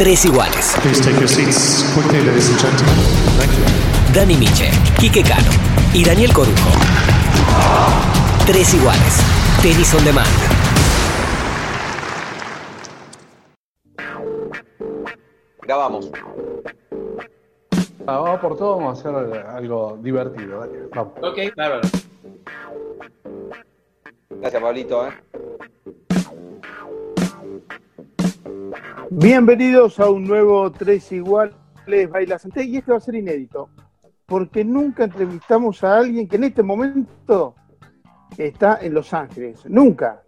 Tres iguales. Please take your seats quickly, ladies and gentlemen. Thank you. Dani Miche, Quique Cano y Daniel Corujo. Tres iguales. Tenis on demand. Grabamos. Ah, vamos por todo, vamos a hacer algo divertido. dale, vamos. Ok, bárbaro. Gracias, Pablito. ¿eh? Bienvenidos a un nuevo Tres Iguales Bailas Antes, y este va a ser inédito, porque nunca entrevistamos a alguien que en este momento está en Los Ángeles. Nunca.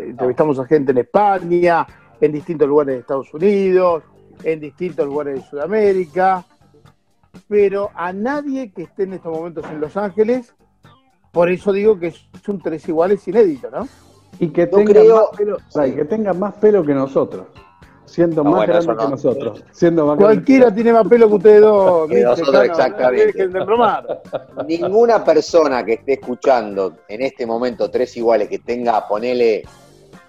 Entrevistamos a gente en España, en distintos lugares de Estados Unidos, en distintos lugares de Sudamérica, pero a nadie que esté en estos momentos en Los Ángeles, por eso digo que es un Tres Iguales inédito, ¿no? Y que tenga, creo- más pelo, o sea, y que tenga más pelo que nosotros. Siendo No, más bueno, grande que no. nosotros. Siendo más Cualquiera grande. tiene más pelo que ustedes dos. Que nosotros, exactamente. dejen de bromar. Ninguna persona que esté escuchando en este momento tres iguales que tenga, ponele,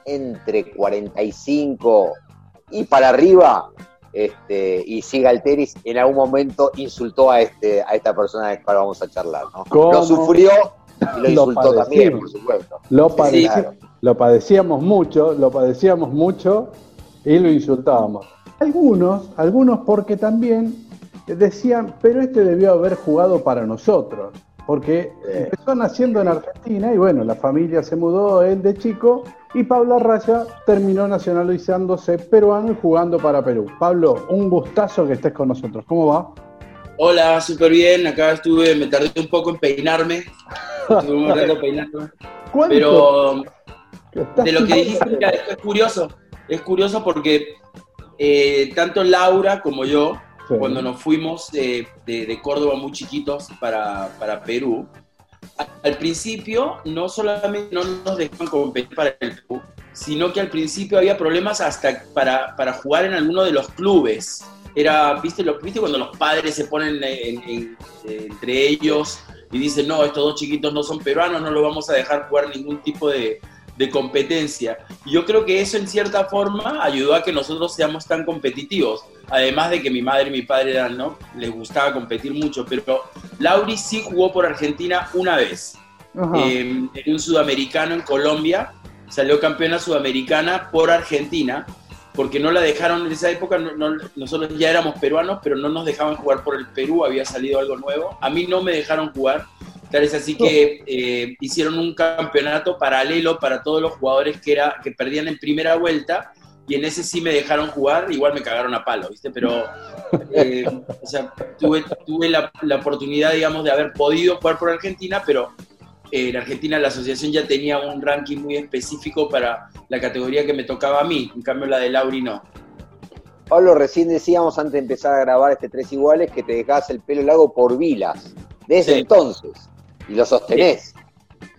entre 45 y para arriba, este, y siga el tenis, en algún momento insultó a este, a esta persona de la cual vamos a charlar, ¿no? ¿Cómo? Lo sufrió y lo Lo insultó también, por supuesto. Lo, claro. lo padecíamos mucho, lo padecíamos mucho y lo insultábamos. Algunos, algunos porque también decían, pero este debió haber jugado para nosotros, porque Eh. empezó naciendo en Argentina y bueno, la familia se mudó él de chico y Pablo Arraya terminó nacionalizándose peruano y jugando para Perú. Pablo, un gustazo que estés con nosotros. ¿Cómo va? Hola, súper bien. Acá estuve, me tardé un poco en peinarme. Estuve un rato peinándome. ¿Cuánto? Pero de lo que dijiste, mira, es curioso. Es curioso porque eh, tanto Laura como yo, Sí. cuando nos fuimos de, de- de Córdoba muy chiquitos para, para Perú, al principio no solamente no nos dejaban competir para el Perú, sino que al principio había problemas hasta para, para jugar en alguno de los clubes. Era, ¿viste, lo, ¿viste cuando los padres se ponen en- en- entre ellos y dicen, no, estos dos chiquitos no son peruanos, no los vamos a dejar jugar ningún tipo de, de competencia? Yo creo que eso en cierta forma ayudó a que nosotros seamos tan competitivos. Además de que mi madre y mi padre eran, ¿no? Les gustaba competir mucho, pero Lauri sí jugó por Argentina una vez. Eh, en un sudamericano en Colombia, salió campeona sudamericana por Argentina, porque no la dejaron en esa época, no- no- nosotros ya éramos peruanos, pero no nos dejaban jugar por el Perú, había salido algo nuevo. A mí no me dejaron jugar, tal es así que eh, hicieron un campeonato paralelo para todos los jugadores que, era, que perdían en primera vuelta, y en ese sí me dejaron jugar, igual me cagaron a palo, ¿viste? Pero, eh, o sea, tuve, tuve la, la oportunidad, digamos, de haber podido jugar por Argentina, pero eh, en Argentina la asociación ya tenía un ranking muy específico para la categoría que me tocaba a mí, en cambio la de Lauri no. Pablo, recién decíamos antes de empezar a grabar este tres iguales que te dejabas el pelo largo por vilas. Desde Sí. entonces. Y lo sostenés.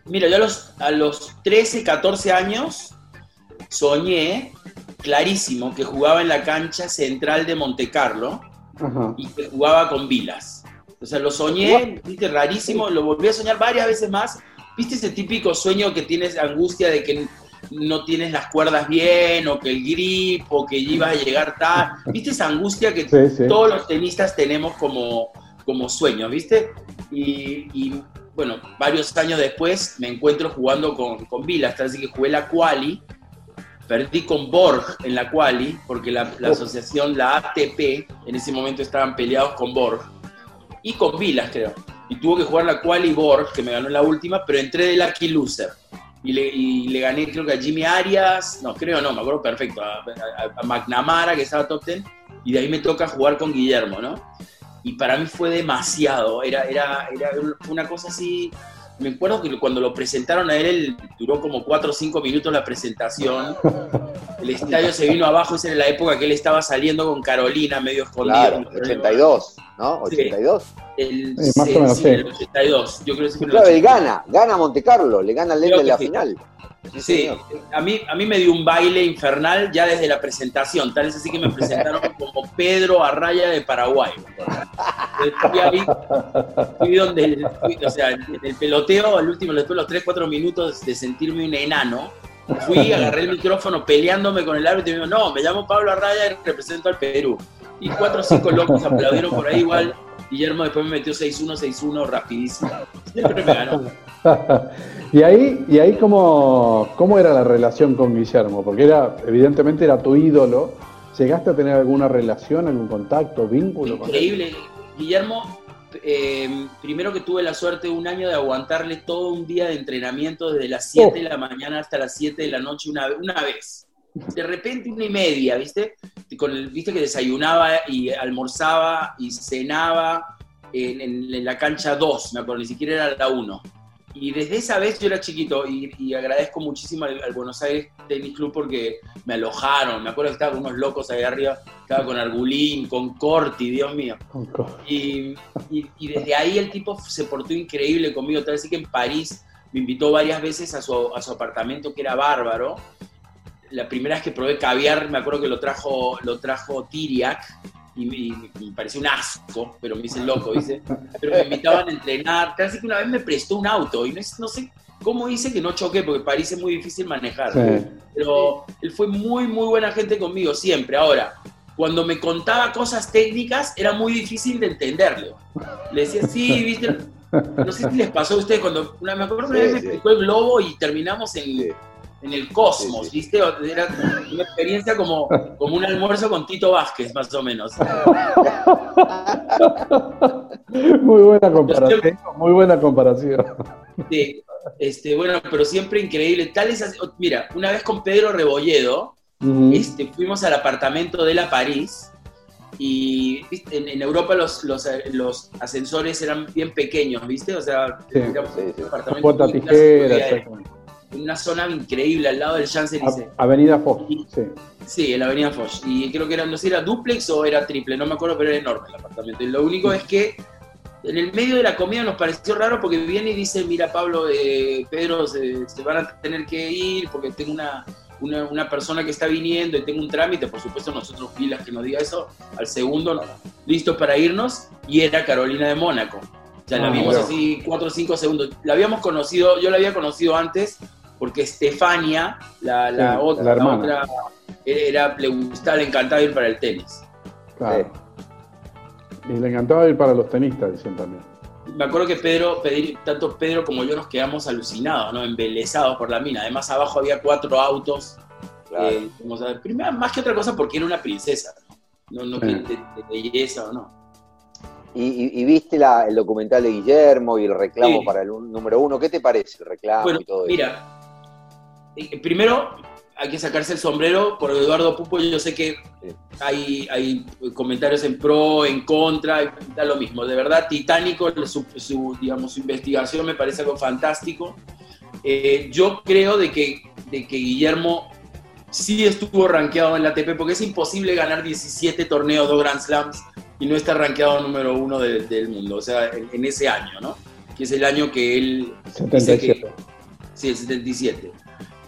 Mira, yo a los, a los 13, 14 años soñé clarísimo que jugaba en la cancha central de Monte Carlo y que jugaba con Vilas. O sea, lo soñé, viste, rarísimo, lo volví a soñar varias veces más. ¿Viste ese típico sueño que tienes angustia de que no tienes las cuerdas bien, o que el grip, o que ibas a llegar tarde? ¿Viste esa angustia que Sí, sí. todos los tenistas tenemos como, como sueños, ¿viste? Y, y, bueno, varios años después me encuentro jugando con, con Vilas, así que jugué la quali, perdí con Borg en la quali, porque la, la asociación, la ATP, en ese momento estaban peleados con Borg, y con Vilas, creo. Y tuvo que jugar la quali Borg, que me ganó en la última, pero entré de lucky loser. Y le, y le gané, creo que a Jimmy Arias, no, creo no, me acuerdo perfecto, a, a- a McNamara, que estaba top 10, y de ahí me toca jugar con Guillermo, ¿no? Y para mí fue demasiado, era, era, era una cosa así, me acuerdo que cuando lo presentaron a él, él duró como 4 o 5 minutos la presentación, el estadio se vino abajo, esa era la época que él estaba saliendo con Carolina, medio escondido. Claro, 82, ¿no? Sí. 82. El, Sí, más o sí, menos, sí, sí. el 82, yo creo que sí el Claro, él 82. gana, gana Monte Carlo, le gana al Creo de la que sí. a mí, a mí me dio un baile infernal ya desde la presentación, tal es así que me presentaron como Pedro Arraya de Paraguay. Fui ahí, fui donde, fui- o sea, en el peloteo, al último, después de los 3, 4 minutos de sentirme un enano, Fui, agarré el micrófono peleándome con el árbitro y me dijo, no, me llamo Pablo Arraya y represento al Perú. Y cuatro o cinco locos aplaudieron por ahí igual. Guillermo después me metió 6-1, 6-1 rapidísimo. Siempre me ganó. y ahí, y ahí cómo, cómo era la relación con Guillermo, porque era, evidentemente era tu ídolo. ¿Llegaste a tener alguna relación, algún contacto, vínculo? Increíble. Guillermo, eh, primero que tuve la suerte un año de aguantarle todo un día de entrenamiento desde las 7 de la mañana hasta las 7 de la noche una, una vez. De repente una y media, ¿viste? Con el, Viste que desayunaba y almorzaba y cenaba en, en- en la cancha 2, me acuerdo, ni siquiera era la 1. Y desde esa vez yo era chiquito y, y agradezco muchísimo al, al Buenos Aires Tennis Club porque me alojaron. Me acuerdo que estaba con unos locos ahí arriba, estaba con Argulín, con Corti, Dios mío. Y, y- y desde ahí el tipo se portó increíble conmigo. Tal vez sí que en París me invitó varias veces a su, a su apartamento, que era bárbaro. La primera vez que probé caviar, me acuerdo que lo trajo, lo trajo Tiriac y, me- pareció un asco, pero me hice loco, dice. Pero me invitaban a entrenar. Vez que una vez me prestó un auto y no, es- no sé cómo hice que no choqué, porque París es muy difícil manejar Sí. pero él fue muy, muy buena gente conmigo siempre. Ahora, cuando me contaba cosas técnicas, era muy difícil de entenderlo. Le decía, sí, viste, no sé si les pasó a ustedes cuando, una, me acuerdo que Sí, vez me sí. explicó el globo y terminamos en, Sí. En el cosmos, Sí, sí. ¿viste? Era una experiencia como, como un almuerzo con Tito Vázquez, más o menos. Muy buena comparación, muy buena comparación. Sí, este, bueno, pero siempre increíble. Tal es así- mira, una vez con Pedro Rebolledo, este, fuimos al apartamento de la París y ¿viste? En, en Europa los, los, los ascensores eran bien pequeños, ¿viste? O sea, Sí. era un Sí, sí. apartamento muy tijera. En una zona increíble al lado del Champs-Élysées. Avenida Fox, sí. Sí, en la avenida Foch. Y creo que era, no sé, era duplex o era triple, no me acuerdo, pero era enorme el apartamento. Y lo único es que en el medio de la comida nos pareció raro porque viene y dice, mira Pablo, eh, Pedro, se, se van a tener que ir porque tengo una, una, una persona que está viniendo y tengo un trámite. Por supuesto, nosotros pilas que nos diga eso. Al segundo, no, listos para irnos. Y era Carolina de Mónaco. O sea, la Ah, vimos así cuatro o cinco segundos. La habíamos conocido, yo la había conocido antes porque Estefania, la, la Sí, otra, la otra era, le gustaba, le encantaba ir para el tenis. Claro. Y le encantaba ir para los tenistas, dicen también. Me acuerdo que Pedro, tanto Pedro como yo nos quedamos alucinados, ¿no? embelesados por la mina. Además, abajo había cuatro autos. Claro. eh, vamos a ver, primero, más que otra cosa, porque era una princesa. No, no Sí. que de, de belleza o no. Y, y- y viste la- el documental de Guillermo y el reclamo Sí. para el un- número uno. ¿Qué te parece el reclamo Bueno, y todo eso? mira, primero hay que sacarse el sombrero por Eduardo Pupo. Yo sé que hay, hay comentarios en pro, en contra, da lo mismo. De verdad, titánico su, su, digamos, su investigación me parece algo fantástico. Eh, yo creo de que, de que Guillermo sí estuvo rankeado en la ATP, porque es imposible ganar 17 torneos, dos Grand Slams, y no estar rankeado número uno de- del mundo, o sea, en, en ese año, ¿no? Que es el año que él dice 77. que, Sí, el 77.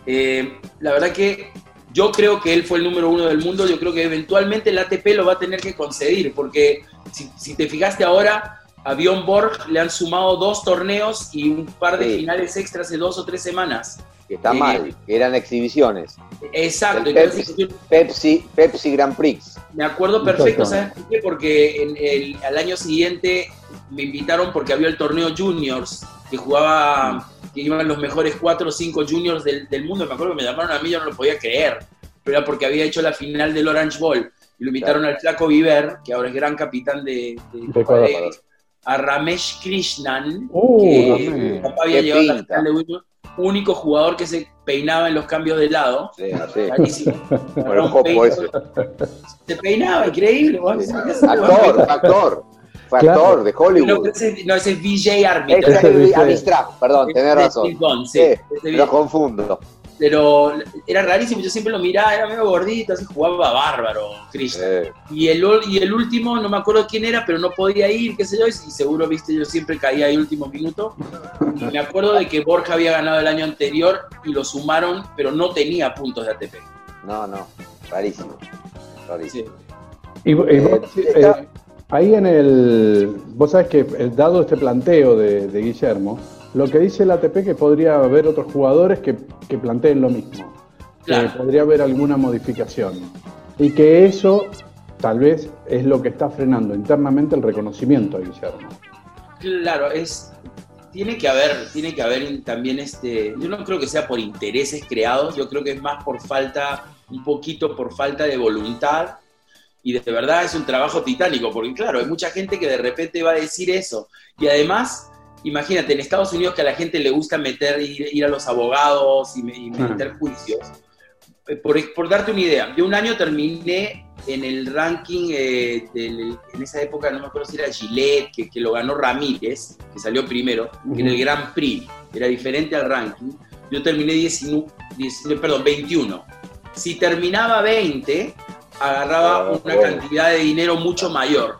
Eh, la verdad que yo creo que él fue el número uno del mundo. Yo creo que eventualmente el ATP lo va a tener que conceder, porque si, si te fijaste ahora, a Bjorn Borg le han sumado dos torneos y un par de Sí. finales extras de dos o tres semanas. Que está eh, mal, que eran exhibiciones. Exacto. Entonces, yo Pepsi, Pepsi Grand Prix. me acuerdo perfecto, ¿sabes por qué? Porque en el, al año siguiente me invitaron porque había el torneo Juniors, que jugaba, que iban los mejores cuatro o cinco Juniors del, del mundo. Me acuerdo que me llamaron a mí, yo no lo podía creer, pero era porque había hecho la final del Orange Bowl. Y lo invitaron al Flaco Viver, que ahora es gran capitán de, de De Copa Ecuador. Davis, a Ramesh Krishnan, Uh, que papá había Qué llegado a la pinta. final de Wimbledon, único jugador que se peinaba en los cambios de lado. Sí, así. Rarísimo. Bueno, un ese. Se peinaba, increíble. Actor, actor. Fue Claro. actor de No, Hollywood. ese, no, ese es VJ Ese es Amistad, perdón, Es tenés razón. Bond, sí. Lo confundo. Pero era rarísimo, yo siempre lo miraba, era medio gordito, así jugaba bárbaro, Cristian. Eh, Y el, y el último, no me acuerdo quién era, pero no podía ir, qué sé yo, y seguro, viste, yo siempre caía ahí último minuto. Y me acuerdo de que Borja había ganado el año anterior y lo sumaron, pero no tenía puntos de ATP. no, no, rarísimo. rarísimo. Sí. Y, y vos, Eh, eh, ahí en el. Vos sabés que eh, dado este planteo de, de Guillermo, lo que dice el ATP que podría haber otros jugadores que, que planteen lo mismo. Claro. que podría haber alguna modificación. Y que eso tal vez es lo que está frenando internamente el reconocimiento de Guillermo. Claro, es tiene que haber, tiene que haber también este, yo no creo que sea por intereses creados, yo creo que es más por falta, un poquito por falta de voluntad y de verdad es un trabajo titánico, porque claro, hay mucha gente que de repente va a decir eso. Y además, imagínate, en Estados Unidos que a la gente le gusta meter, ir, ir a los abogados y, y meter juicios, Eh, por, por darte una idea, yo un año terminé en el ranking, eh, del- en esa época no me acuerdo si era Gillette, que, que lo ganó Ramírez, que salió primero, en el Grand Prix, era diferente al ranking, yo terminé 19, 19, perdón, 21. Si terminaba 20, agarraba Ah, una cantidad de dinero mucho mayor.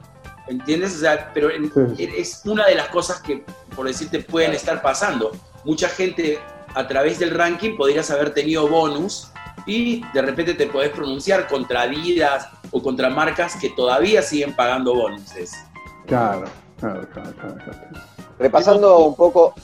¿Entiendes? O sea, pero en- Sí. es una de las cosas que, por decirte, pueden estar pasando. Mucha gente a través del ranking podrías haber tenido bonus y de repente te podés pronunciar contra Adidas o contra marcas que todavía siguen pagando bonuses. Claro, claro, claro, claro, claro. Repasando un poco,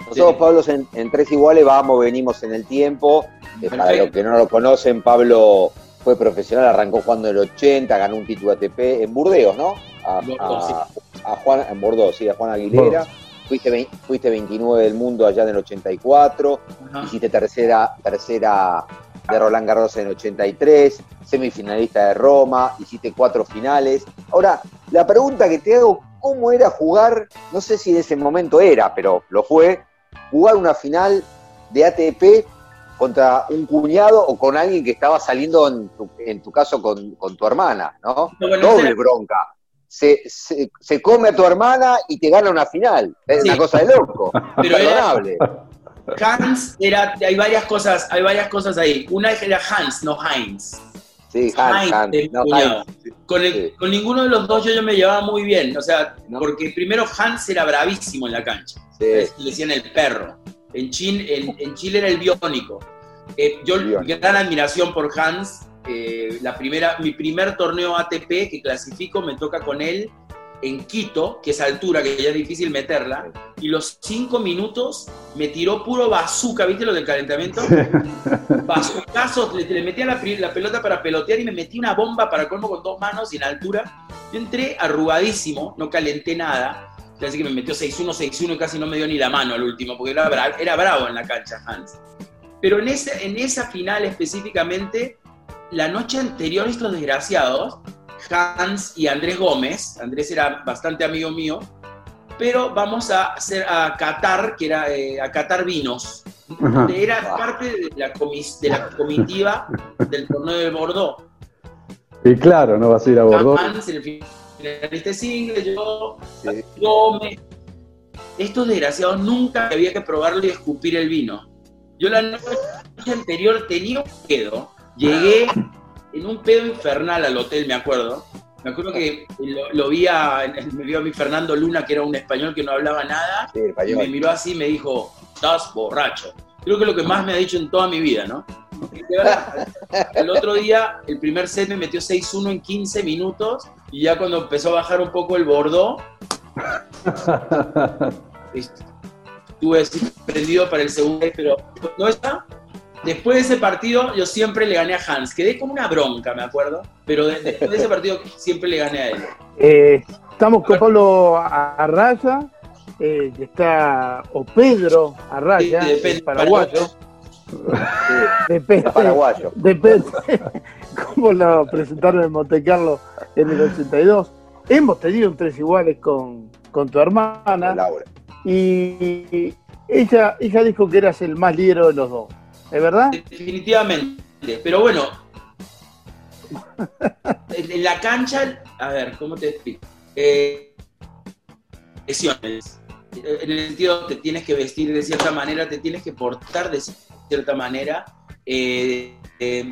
nosotros, Pablo, en, en Tres Iguales vamos, venimos en el tiempo. Eh, para los que no lo conocen, Pablo fue profesional, arrancó jugando en el 80, ganó un título ATP en Burdeos, ¿no? A, Bordeaux, a- a Juan, en Bordeaux, sí, a Juan Aguilera. Fuiste, fuiste 29 del mundo allá en el 84. Ajá. Hiciste tercera, tercera de Roland Garros en el 83, semifinalista de Roma, hiciste cuatro finales. Ahora, la pregunta que te hago, ¿cómo era jugar? No sé si en ese momento era, pero lo fue, jugar una final de ATP contra un cuñado o con alguien que estaba saliendo, en tu, en tu caso, con, con tu hermana, ¿no? No, bueno, Doble bronca. Se, se, se come a tu hermana y te gana una final. Es Sí. una cosa de loco. Pero era- Imperdonable. Hans era, hay varias cosas, hay varias cosas ahí. Una era Hans, no Heinz. Sí, Hans, Heinz, Hans. el No, cuñado. Hans. Con, el- Sí. con ninguno de los dos yo, yo me llevaba muy bien, o sea, No. porque primero Hans era bravísimo en la cancha, Sí. le decían el perro, en, Chin- en, en Chile era el biónico. Eh, yo Biónico. gran admiración por Hans, eh, la primera, mi primer torneo ATP que clasifico me toca con él en Quito, que es altura, que ya es difícil meterla, y los cinco minutos me tiró puro bazooka, ¿viste lo del calentamiento? bazucazos, le, le metía la, la pelota para pelotear y me metí una bomba para colmo con dos manos y en altura. Yo entré arrugadísimo, no calenté nada. Así que me metió 6-1, 6-1 y casi no me dio ni la mano al último, porque era, bra- era bravo en la cancha, Hans. Pero en, ese, en esa final específicamente, la noche anterior estos desgraciados, Hans y Andrés Gómez, Andrés era bastante amigo mío, pero vamos a hacer a catar, que era eh, a catar vinos. Ajá. Era parte de la, comis- de la comitiva del torneo de Bordeaux. Y claro, no vas a ir a Bordeaux. Hans, el finalista single, yo, Sí. Gómez. Estos desgraciados nunca había que probarlo y escupir el vino. Yo la noche anterior tenía un pedo, llegué en un pedo infernal al hotel, me acuerdo. Me acuerdo que lo, lo vi a, me vio a mi Fernando Luna, que era un español que no hablaba nada, Sí, el y me miró así y me dijo, estás borracho. Creo que es lo que más me ha dicho en toda mi vida, ¿no? El otro día, el primer set me metió 6-1 en 15 minutos y ya cuando empezó a bajar un poco el Bordeaux, estuve así prendido para el segundo, pero no está. Después de ese partido, yo siempre le gané a Hans. Quedé como una bronca, me acuerdo. Pero de- después de ese partido, siempre le gané a él. Eh, estamos con Pablo Arraya, eh, que está, o Pedro Arraya, Sí, depende, el paraguayo. Depende, Paraguayo. depende cómo lo presentaron en Monte Carlo en el 82. Hemos tenido un tres iguales con, con tu hermana Laura. y ella, ella dijo que eras el más líder de los dos. ¿Es verdad? Definitivamente. Pero bueno, en, la cancha, a ver, ¿cómo te explico? Eh, lesiones. En el sentido, te tienes que vestir de cierta manera, te tienes que portar de cierta manera. eh, eh,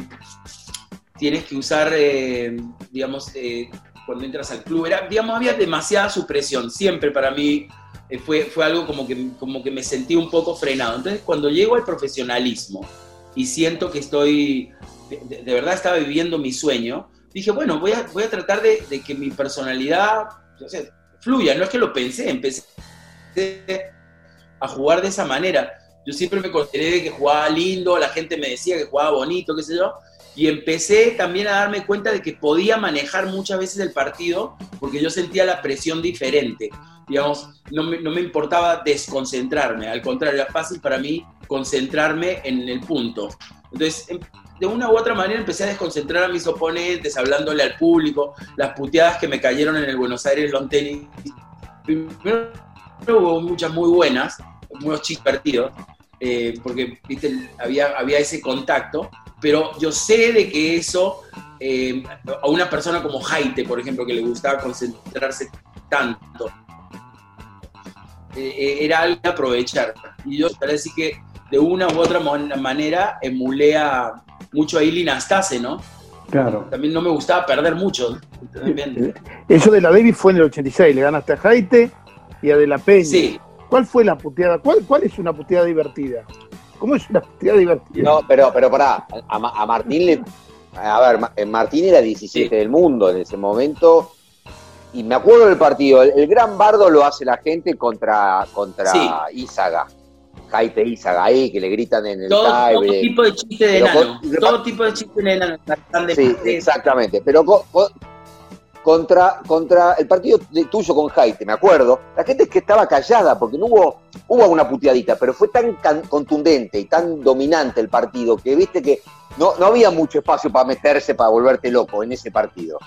tienes que usar, eh, digamos, eh, cuando entras al club. Era, digamos, había demasiada supresión. Siempre para mí eh, fue, fue algo como que, como que me sentí un poco frenado. Entonces, cuando llego al profesionalismo y siento que estoy, de, verdad estaba viviendo mi sueño, dije, bueno, voy a, voy a tratar de, que mi personalidad fluya. No es que lo pensé, empecé a jugar de esa manera. yo siempre me consideré que jugaba lindo, la gente me decía que jugaba bonito, qué sé yo, y empecé también a darme cuenta de que podía manejar muchas veces el partido porque yo sentía la presión diferente. Digamos, no me, no me importaba desconcentrarme, al contrario, era fácil para mí concentrarme en el punto. Entonces, em- de una u otra manera empecé a desconcentrar a mis oponentes, hablándole al público, las puteadas que me cayeron en el Buenos Aires Long Tennis. Primero hubo muchas muy buenas, unos chistes partidos, eh, porque ¿viste? había, había ese contacto, pero yo sé de que eso eh, a una persona como Jaite, por ejemplo, que le gustaba concentrarse tanto, eh, era algo que aprovechar. Y yo parece que de una u otra manera emulé a mucho a Ili Nastase, ¿no? Claro. También no me gustaba perder mucho. también. Eso de la Davis fue en el 86, le ganaste a Jaite y a De La Peña. Sí, ¿Cuál fue la puteada? ¿Cuál, ¿Cuál es una puteada divertida? ¿Cómo es una puteada divertida? No, pero, pero pará, a, Ma- a Martín le. A ver, Ma- Martín era 17 Sí. del mundo en ese momento. Y me acuerdo del partido. El, el gran bardo lo hace la gente contra, contra Sí. Izaga. Jaite Izaga ahí, que le gritan en el todo, todo tipo de chiste de enano. con- todo tipo de chiste de enano. Sí, exactamente. Pero contra, contra el partido tuyo con Jaite, me acuerdo, la gente es que estaba callada porque no hubo, hubo una puteadita, pero fue tan contundente y tan dominante el partido que viste que no, no había mucho espacio para meterse, para volverte loco en ese partido.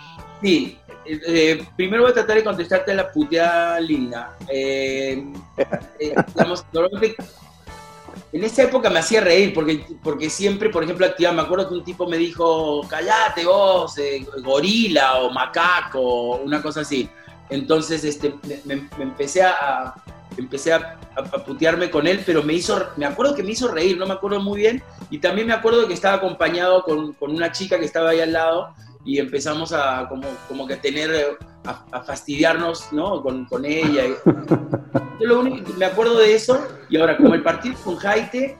Sí, eh, eh, primero voy a tratar de contestarte la puteada linda. Eh, eh, normalmente, en esa época me hacía reír, porque, porque siempre, por ejemplo, activaba. Me acuerdo que un tipo me dijo, callate vos, eh, gorila o macaco, una cosa así. Entonces este, me, empecé a, empecé a, putearme con él, pero me hizo, me acuerdo que me hizo reír, no me acuerdo muy bien. Y también me acuerdo que estaba acompañado con, con una chica que estaba ahí al lado y empezamos a como, como que tener, a, fastidiarnos, ¿no? Con, con ella. Yo lo único me acuerdo de eso, y ahora, como el partido con Jaite,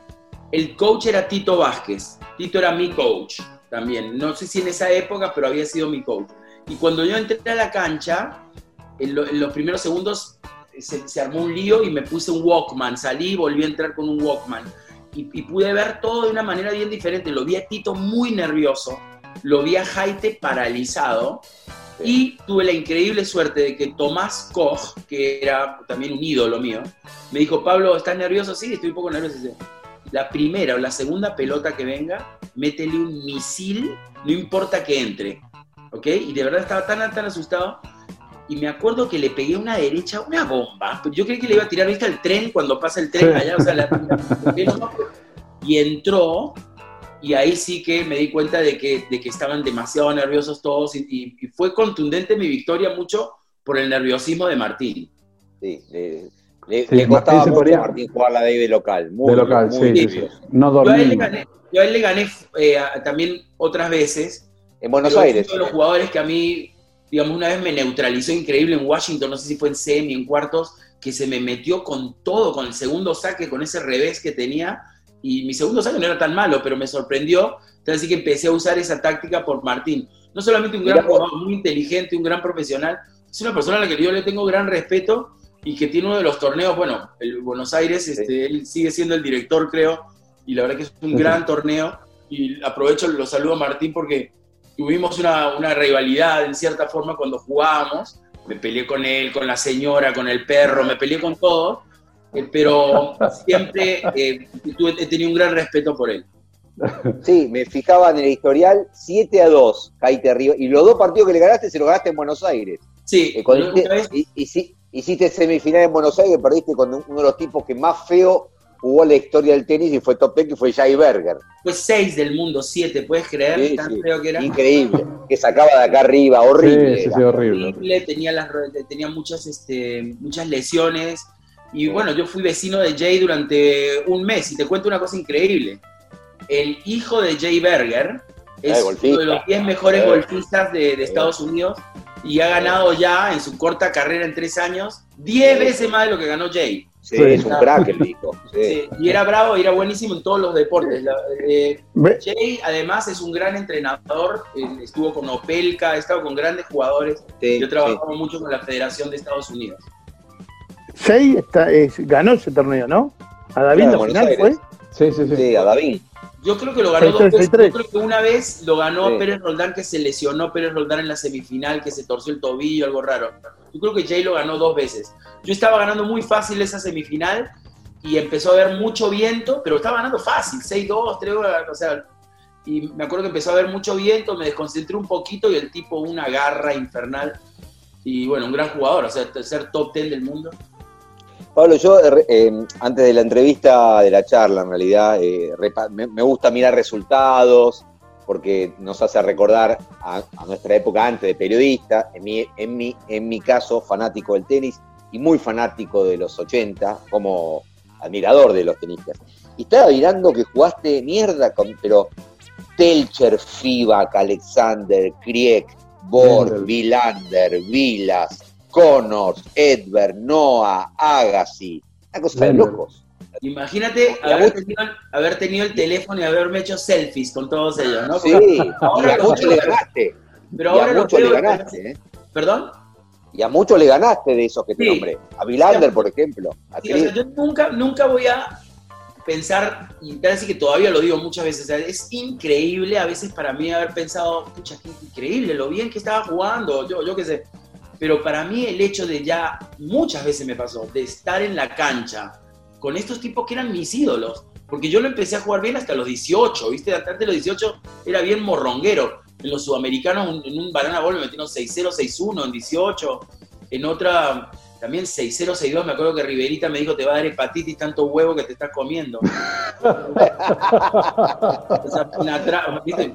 el coach era Tito Vázquez. Tito era mi coach también. No sé si en esa época, pero había sido mi coach. Y cuando yo entré a la cancha, en los primeros segundos eh, se, se armó un lío y me puse un Walkman. Salí y volví a entrar con un Walkman. Y, y pude ver todo de una manera bien diferente. Lo vi a Tito muy nervioso, lo vi a Jaite paralizado. Y tuve la increíble suerte de que Tomás Koch, que era también un ídolo mío, me dijo, Pablo, ¿estás nervioso? Sí, estoy un poco nervioso. La primera o la segunda pelota que venga, métele un misil, no importa que entre. ¿Ok? Y de verdad estaba tan, tan asustado. Y me acuerdo que le pegué una derecha, una bomba. Yo creí que le iba a tirar, ¿viste? El tren, cuando pasa el tren allá, o sea, la- la- y entró, y ahí sí que me di cuenta de que, de que estaban demasiado nerviosos todos, y, y- y fue contundente mi victoria mucho por el nerviosismo de Martín. Sí, le, le- Sí, le costaba Martín se mucho Martín jugar la de local. Muy, de local, muy sí, sí. No Yo a él le gané, yo a él le gané eh, a- también otras veces, En Buenos pero Aires. Es uno de los jugadores que a mí, digamos, una vez me neutralizó increíble en Washington, no sé si fue en semi, en cuartos, que se me metió con todo, con el segundo saque, con ese revés que tenía. Y mi segundo saque no era tan malo, pero me sorprendió. Entonces, así que empecé a usar esa táctica por Martín. No solamente un gran jugador, muy inteligente, un gran profesional, es una persona a la que yo le tengo gran respeto y que tiene uno de los torneos, bueno, el Buenos Aires, este, él sigue siendo el director, creo, y la verdad que es un Ujú. gran torneo. Y aprovecho, lo saludo a Martín porque tuvimos una, una rivalidad en cierta forma cuando jugábamos. Me peleé con él, con la señora, con el perro, me peleé con todo, eh, pero siempre eh, tuve- he tenido un gran respeto por él. Sí, me fijaba en el historial 7 a 2, Jaite arriba. Y los dos partidos que le ganaste se los ganaste en Buenos Aires. Sí, Eh, con este- y- y hiciste semifinal en Buenos Aires, perdiste con uno de los tipos que más feo jugó la historia del tenis y fue top 10, que fue Jay Berger. fue seis del mundo, siete, ¿puedes creer? Sí, Tan sí. feo que era. Increíble. Que sacaba de acá arriba, horrible. Sí, sí, era. sí, horrible. horrible, tenía, las, tenía muchas, este, muchas lesiones. Y bueno, yo fui vecino de Jay durante un mes y te cuento una cosa increíble. El hijo de Jay Berger es Ah, uno de los 10 mejores Eh. golfistas de, de Estados Unidos y ha ganado ya en su corta carrera en tres años 10 Sí. veces más de lo que ganó Jay. Sí, Sí. es un crack el hijo. Sí. Sí, y era bravo y era buenísimo en todos los deportes. Eh, Jay además es un gran entrenador, eh, estuvo con Opelka, ha estado con grandes jugadores. Sí, Yo he sí. trabajado mucho con la Federación de Estados Unidos. Sei está- es- ganó ese torneo, ¿no? ¿A David Claro, la final fue? Sí, sí, sí. Sí, a David. Yo creo que lo ganó dos 6-3, veces. 6-3. Yo creo que una vez lo ganó Sí. Pérez Roldán, que se lesionó Pérez Roldán en la semifinal, que se torció el tobillo, algo raro. Yo creo que Jay lo ganó dos veces. Yo estaba ganando muy fácil esa semifinal y empezó a haber mucho viento, pero estaba ganando fácil, 6-2, 3 o sea. Y me acuerdo que empezó a haber mucho viento, me desconcentré un poquito y el tipo una garra infernal. Y bueno, un gran jugador, o sea, ser top 10 del mundo. Pablo, yo eh, eh, antes de la entrevista, de la charla, en realidad, eh, me, me gusta mirar resultados, porque nos hace recordar a, a nuestra época antes de periodista, en mi, en, mi, en mi caso, fanático del tenis y muy fanático de los 80, como admirador de los tenistas. Y estaba mirando que jugaste mierda, con, pero Telcher, Fibak, Alexander, Kriek, Borg, Mendel. Vilander, Vilas, Connors, Edberg, Noah, Agassi. Una cosa de locos. Imagínate haber tenido, haber tenido el teléfono y haberme hecho selfies con todos ellos, ¿no? Sí, y ahora a veo- le ganaste. Pero Y a ahora lo muchos le ganaste, ¿eh? ¿Perdón? Y a muchos le ganaste de esos que te Sí. nombré. A Vilander, Sí. por ejemplo. A Sí, o sea, Kriek. yo nunca, nunca voy a pensar, y vez que todavía lo digo muchas veces, o sea, es increíble a veces para mí haber pensado, pucha, qué increíble, lo bien que estaba jugando, yo, yo qué sé. Pero para mí el hecho de ya, muchas veces me pasó, de estar en la cancha con estos tipos que eran mis ídolos, porque yo lo empecé a jugar bien hasta los 18, ¿viste? Antes de los 18 era bien morronguero. En los sudamericanos, en un banana ball me metieron 6-0, 6-1 en 18. En otra, también 6-0, 6-2. Me acuerdo que Riverita me dijo: Te va a dar hepatitis, tanto huevo que te estás comiendo. O sea, una tra- ¿viste?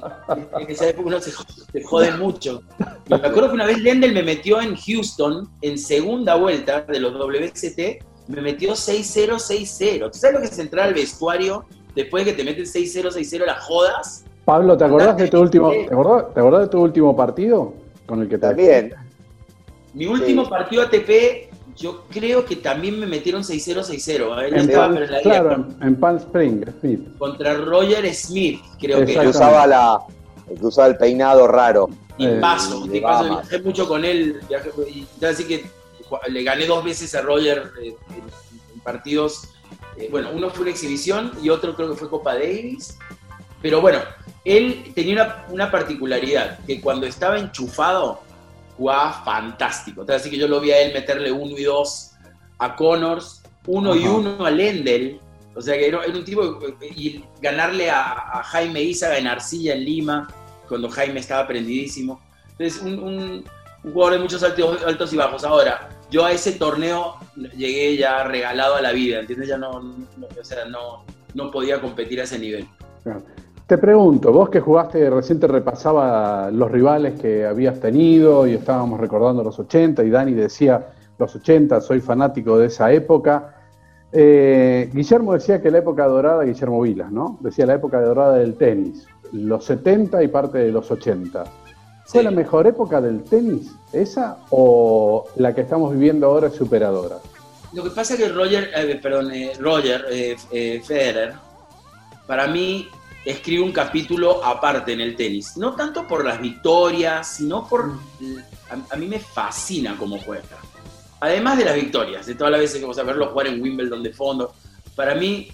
En esa época uno se, se jode mucho. Y me acuerdo que una vez Lendl me metió en Houston, en segunda vuelta de los WST, me metió 6-0, 6-0. ¿Tú sabes lo que es entrar al vestuario después de que te meten 6-0, 6-0 las jodas? Pablo, ¿te acordás de tu último, te acordás, te acordás de tu último partido con el que te También. Mi último Sí. partido ATP, yo creo que también me metieron 6-0, 6-0. ¿eh? En estaba, pero claro, en, Palm Springs, Smith. contra Roger Smith, creo que usaba, la, el que usaba el peinado raro. Y Eh, paso, viajé mucho con él. Viajé, y así que le gané dos veces a Roger eh, en, en partidos. eh, bueno, uno fue una exhibición y otro creo que fue Copa Davis. Pero bueno, él tenía una, una particularidad, que cuando estaba enchufado, jugaba fantástico. Entonces, así que yo lo vi a él meterle uno y dos a Connors, uno y uno a Lendl. O sea que era, era un tipo, y ganarle a, a Jaime Izaga en Arcilla, en Lima, cuando Jaime estaba prendidísimo. Entonces, un, un- un jugador de muchos altos, altos y bajos. Ahora, yo a ese torneo llegué ya regalado a la vida, ¿entiendes? Ya no, no- o sea, no, no podía competir a ese nivel. Claro. Te pregunto, vos que jugaste, recién te repasaba los rivales que habías tenido y estábamos recordando los 80 y Dani decía los 80, soy fanático de esa época. Eh, Guillermo decía que la época dorada, Guillermo Vilas, ¿no? Decía la época dorada del tenis, los 70 y parte de los 80. ¿Fue Sí. la mejor época del tenis esa o la que estamos viviendo ahora es superadora? Lo que pasa es que Roger, eh, perdón, eh, Roger eh, eh, Federer, para mí escribe un capítulo aparte en el tenis. No tanto por las victorias, sino por... A, a mí me fascina cómo juega. Además de las victorias, de todas las veces que vamos a verlo jugar en Wimbledon de fondo. Para mí,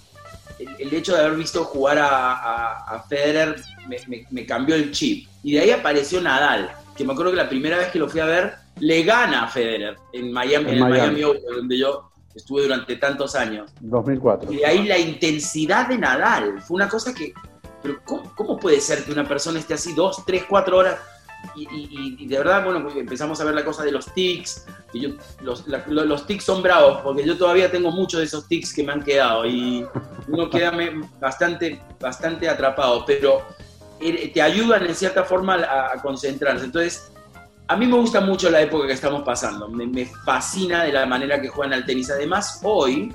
el, el hecho de haber visto jugar a, a- a Federer me, me- me cambió el chip. Y de ahí apareció Nadal, que me acuerdo que la primera vez que lo fui a ver, le gana a Federer en Miami, En en, Miami. Miami Open, donde yo estuve durante tantos años. 2004. Y de ahí la intensidad de Nadal. Fue una cosa que. Pero ¿cómo, puede ser que una persona esté así dos, tres, cuatro horas? Y, de verdad, bueno, empezamos a ver la cosa de los tics. Los, la- tics son bravos, porque yo todavía tengo muchos de esos tics que me han quedado. Y uno queda bastante, bastante atrapado. Pero eh, te ayudan en cierta forma a, concentrarse. Entonces, a mí me gusta mucho la época que estamos pasando. Me fascina de la manera que juegan al tenis. Además, hoy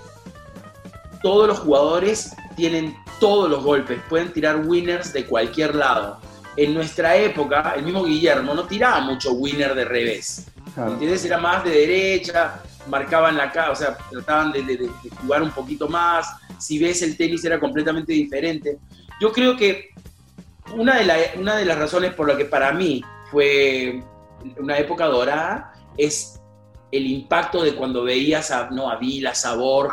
todos los jugadores tienen todos los golpes, pueden tirar winners de cualquier lado. En nuestra época, el mismo Guillermo no tiraba mucho winner de revés. Claro. ¿Entiendes? Era más de derecha, marcaban la cara, o sea, trataban de, de- de jugar un poquito más. Si ves el tenis era completamente diferente. Yo creo que una de, la- una de las razones por la que para mí fue una época dorada es el impacto de cuando veías a, no, a Vilas, a Borg,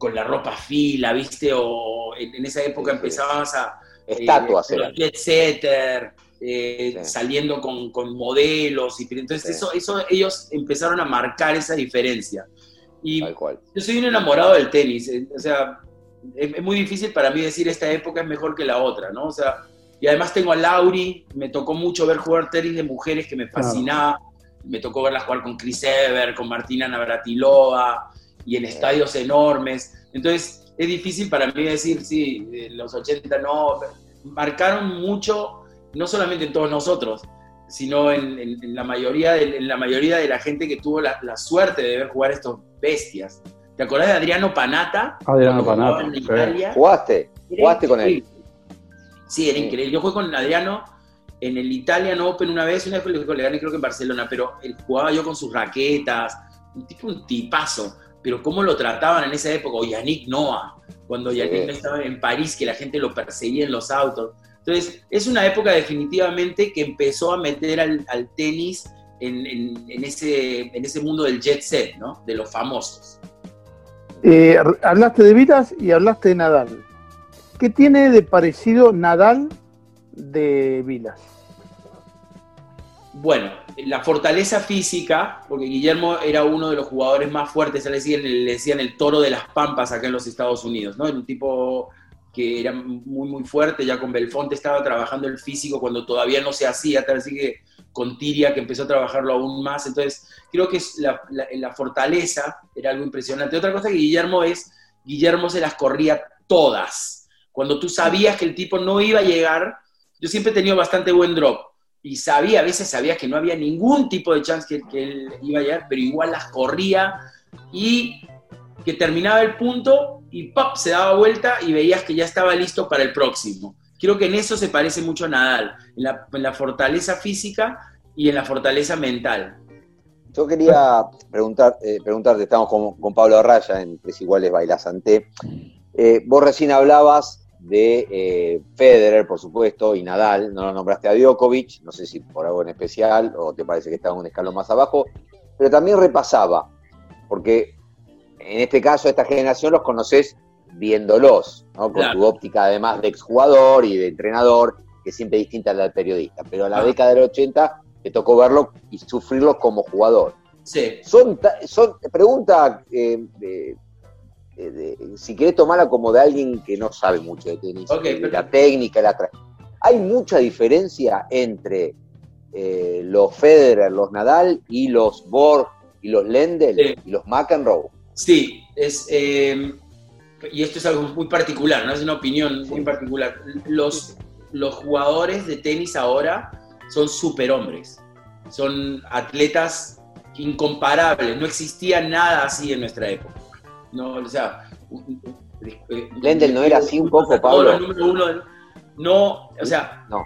con la ropa fila, ¿viste? O en, en esa época Sí, sí. empezabas a... eh, Estatuas setter, eh, Sí. saliendo con, con modelos, y entonces Sí. eso, eso ellos empezaron a marcar esa diferencia. Y Tal cual. yo soy un enamorado del tenis, eh, o sea, es, es muy difícil para mí decir esta época es mejor que la otra, ¿no? O sea, y además tengo a Lauri, me tocó mucho ver jugar tenis de mujeres que me fascinaba, me tocó verla jugar con Chris Ever, con Martina Navratilova, y en estadios enormes, entonces es difícil para mí decir, sí, eh, los 80 no, marcaron mucho, no solamente en todos nosotros, sino en, en- en la, mayoría de, en la mayoría de la gente que tuvo la, la suerte de ver jugar estos bestias. ¿Te acordás de Adriano Panata? Adriano Panata, En sí. Italia. ¿Jugaste? Era ¿Jugaste con él? Sí, era Sí. increíble. Yo jugué con Adriano en el Italian Open una vez, una vez le gané creo que en Barcelona, pero él jugaba yo con sus raquetas, un tipo un tipazo, pero cómo lo trataban en esa época, o Yannick Noah, cuando Sí. Yannick Noah estaba en París, que la gente lo perseguía en los autos. Entonces, es una época definitivamente que empezó a meter al, al tenis en, en- en ese, en ese mundo del jet set, ¿no? De los famosos. Eh, hablaste de Vilas y hablaste de Nadal. ¿Qué tiene de parecido Nadal de Vilas? Bueno, la fortaleza física, porque Guillermo era uno de los jugadores más fuertes, le decían, el toro de las pampas acá en los Estados Unidos, ¿no? Era un tipo que era muy, muy fuerte, ya con Belfonte estaba trabajando el físico cuando todavía no se hacía, tal así que con Tiria que empezó a trabajarlo aún más, entonces creo que la- la fortaleza era algo impresionante. Otra cosa que Guillermo es, Guillermo se las corría todas. Cuando tú sabías que el tipo no iba a llegar, yo siempre he tenido bastante buen drop, y sabía, a veces sabía que no había ningún tipo de chance que, él iba a llegar, pero igual las corría y que terminaba el punto y ¡pop! se daba vuelta y veías que ya estaba listo para el próximo. Creo que en eso se parece mucho a Nadal, en la, fortaleza física y en la fortaleza mental. Yo quería preguntar, eh, preguntarte, estamos con, con Pablo Arraya en Tres Iguales Bailasante. Eh, vos recién hablabas de eh, Federer, por supuesto, y Nadal, no lo nombraste a Djokovic, no sé si por algo en especial o te parece que está un escalón más abajo, pero también repasaba, porque en este caso, esta generación los conoces viéndolos, ¿no? con Claro. tu óptica además de exjugador y de entrenador, que es siempre distinta a la del periodista. Pero en la Ah. década del 80 te tocó verlo y sufrirlo como jugador. Sí, Son, son pregunta, eh, de- de- si querés tomarla como de alguien que no sabe mucho de tenis, de la técnica, la tra- ¿Hay mucha diferencia entre eh, los Federer, los Nadal y los Borg y los Lendl Sí. y los McEnroe? Sí, es, eh, y esto es algo muy particular, ¿no? Es una opinión muy particular. Los, los jugadores de tenis ahora son superhombres, son atletas incomparables, no existía nada así en nuestra época. No, o sea, Lendl no era así un poco, Pablo. uno no, o sea, No.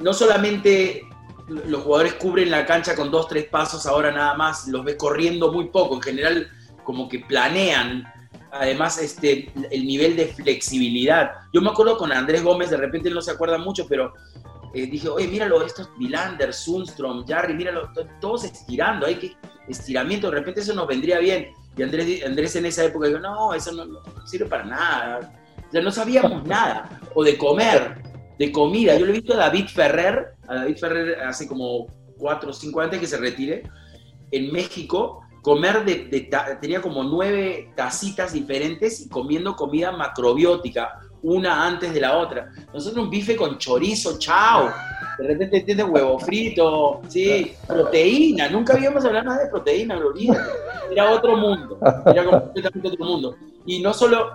no solamente los jugadores cubren la cancha con dos, tres pasos ahora nada más, los ves corriendo muy poco, en general como que planean, además este, el nivel de flexibilidad. Yo me acuerdo con Andrés Gómez, de repente él no se acuerda mucho, pero eh, dije, oye, míralo, estos Vilander, Sundstrom, Jarry, míralo, to- todos estirando, hay que estiramiento, de repente eso nos vendría bien. Y Andrés, Andrés en esa época dijo, no, eso no, no sirve para nada. O sea, no sabíamos nada. O de comer, de comida. Yo le he visto a David Ferrer, a David Ferrer hace como cuatro o cinco años que se retire, en México, comer de, de tenía como nueve tacitas diferentes y comiendo comida macrobiótica, una antes de la otra. Nosotros un bife con chorizo, chao. De repente tiene huevo frito, sí, proteína. Nunca habíamos hablado nada de proteína, lo olvídate. Era otro mundo, era completamente otro mundo. Y no solo,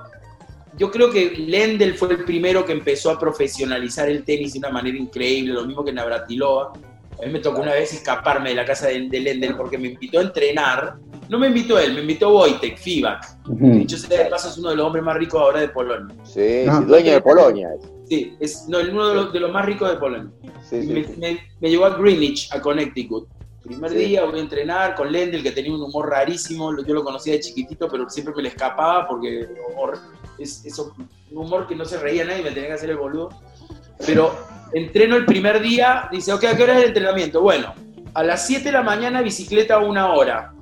yo creo que Lendl fue el primero que empezó a profesionalizar el tenis de una manera increíble, lo mismo que Navratilova. A mí me tocó una vez escaparme de la casa de, de Lendl porque me invitó a entrenar. No me invitó él, me invitó Wojtek, Fibak. Dicho sea de paso, es uno de los hombres más ricos ahora de Polonia. Sí, No. sí, dueño de Polonia. Sí, es no, uno de los, de los más ricos de Polonia. Sí, sí, me, sí. me- me llevó a Greenwich, a Connecticut. Primer Sí. día voy a entrenar con Lendl, que tenía un humor rarísimo. Yo lo conocía de chiquitito, pero siempre me le escapaba porque es, es un humor que no se reía nadie, me tenía que hacer el boludo. Pero entreno el primer día, dice, ok, ¿a qué hora es el entrenamiento? Bueno, a las 7 de la mañana bicicleta una hora,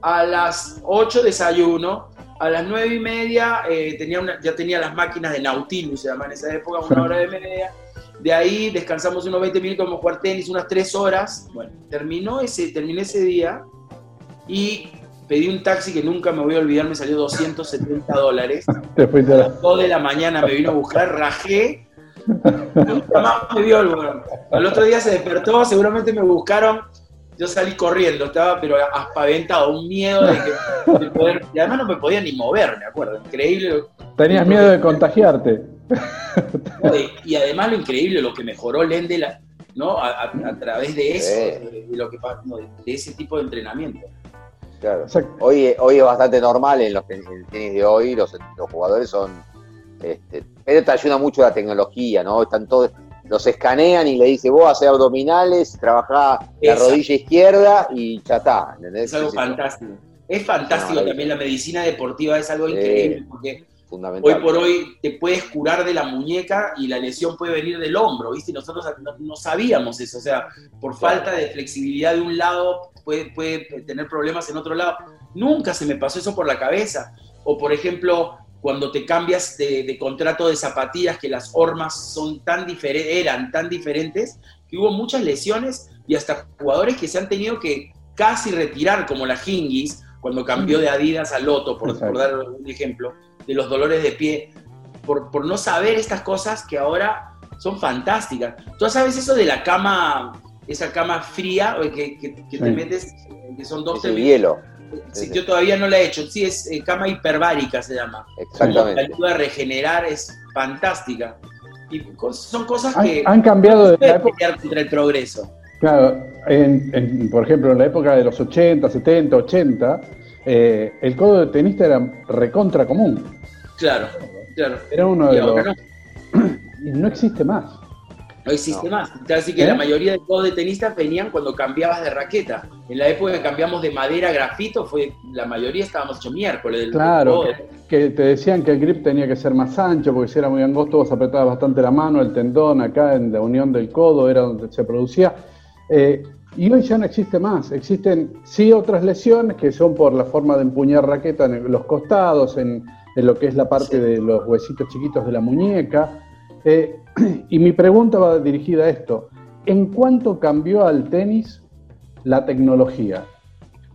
a las 8 desayuno, a las nueve y media eh, tenía una- ya tenía las máquinas de Nautilus, se llama en esa época, una hora y media. De ahí descansamos unos 20 minutos, como jugar tenis, unas 3 horas. Bueno, terminó ese, terminé ese día y pedí un taxi que nunca me voy a olvidar, me salió 270 dólares. A A la- las 2 de la mañana me vino a buscar, rajé. Nunca más me vio el weón. Al otro día se despertó, seguramente me buscaron. Yo salí corriendo, estaba pero aspaventado, un miedo de, que, de poder. Y además no me podía ni mover, me acuerdo. Increíble. Tenías miedo de contagiarte. Y, además lo increíble, lo que mejoró Lende la- ¿no? a, a- a través de eso, Sí. de, de lo que, no, de, de ese tipo de entrenamiento. Claro. Hoy, hoy es bastante normal en los tenis, en el tenis de hoy, los, los jugadores son. Este, pero te ayuda mucho la tecnología, ¿no? Están todos, los escanean y le dice, vos haces abdominales, trabajá la rodilla izquierda y ya está. ¿entendés? Es algo Sí, fantástico. Es fantástico No, también la medicina deportiva, es algo increíble porque hoy por hoy te puedes curar de la muñeca y la lesión puede venir del hombro, ¿viste? Y nosotros no, no sabíamos eso, o sea, por falta de flexibilidad de un lado puede, puede tener problemas en otro lado. Nunca se me pasó eso por la cabeza. O por ejemplo, cuando te cambias de, de contrato de zapatillas, que las hormas son tan diferentes, eran tan diferentes, que hubo muchas lesiones y hasta jugadores que se han tenido que casi retirar, como la Hingis, cuando cambió de Adidas a Loto, por, dar un ejemplo, de los dolores de pie, por, por no saber estas cosas que ahora son fantásticas. Tú sabes eso de la cama, esa cama fría que, que- que te metes, que son dos Es el tres- hielo, Sí, yo todavía no la he hecho. Sí, es eh, cama hiperbárica se llama. La exactamente. ayuda a regenerar es fantástica. Y son cosas Han, que han cambiado no de se la puede época. pelear contra el progreso. Claro, en- en- por ejemplo, en la época de los 80, 70, 80, eh, el codo de tenista era recontra común. Claro, claro. Era uno de los. no, Y no existe más. No existe No. más. Así que ¿Eh? la mayoría de codos de tenistas venían cuando cambiabas de raqueta. En la época que cambiamos de madera a grafito, fue la mayoría estábamos hecho miércoles. Claro, codo. que te decían que el grip tenía que ser más ancho, porque si era muy angosto vos apretabas bastante la mano, el tendón acá en la unión del codo era donde se producía. Eh, y hoy ya no existe más. Existen sí otras lesiones que son por la forma de empuñar raqueta en los costados, en, en lo que es la parte de los huesitos chiquitos de la muñeca. Eh, y mi pregunta va dirigida a esto. ¿En cuánto cambió al tenis la tecnología?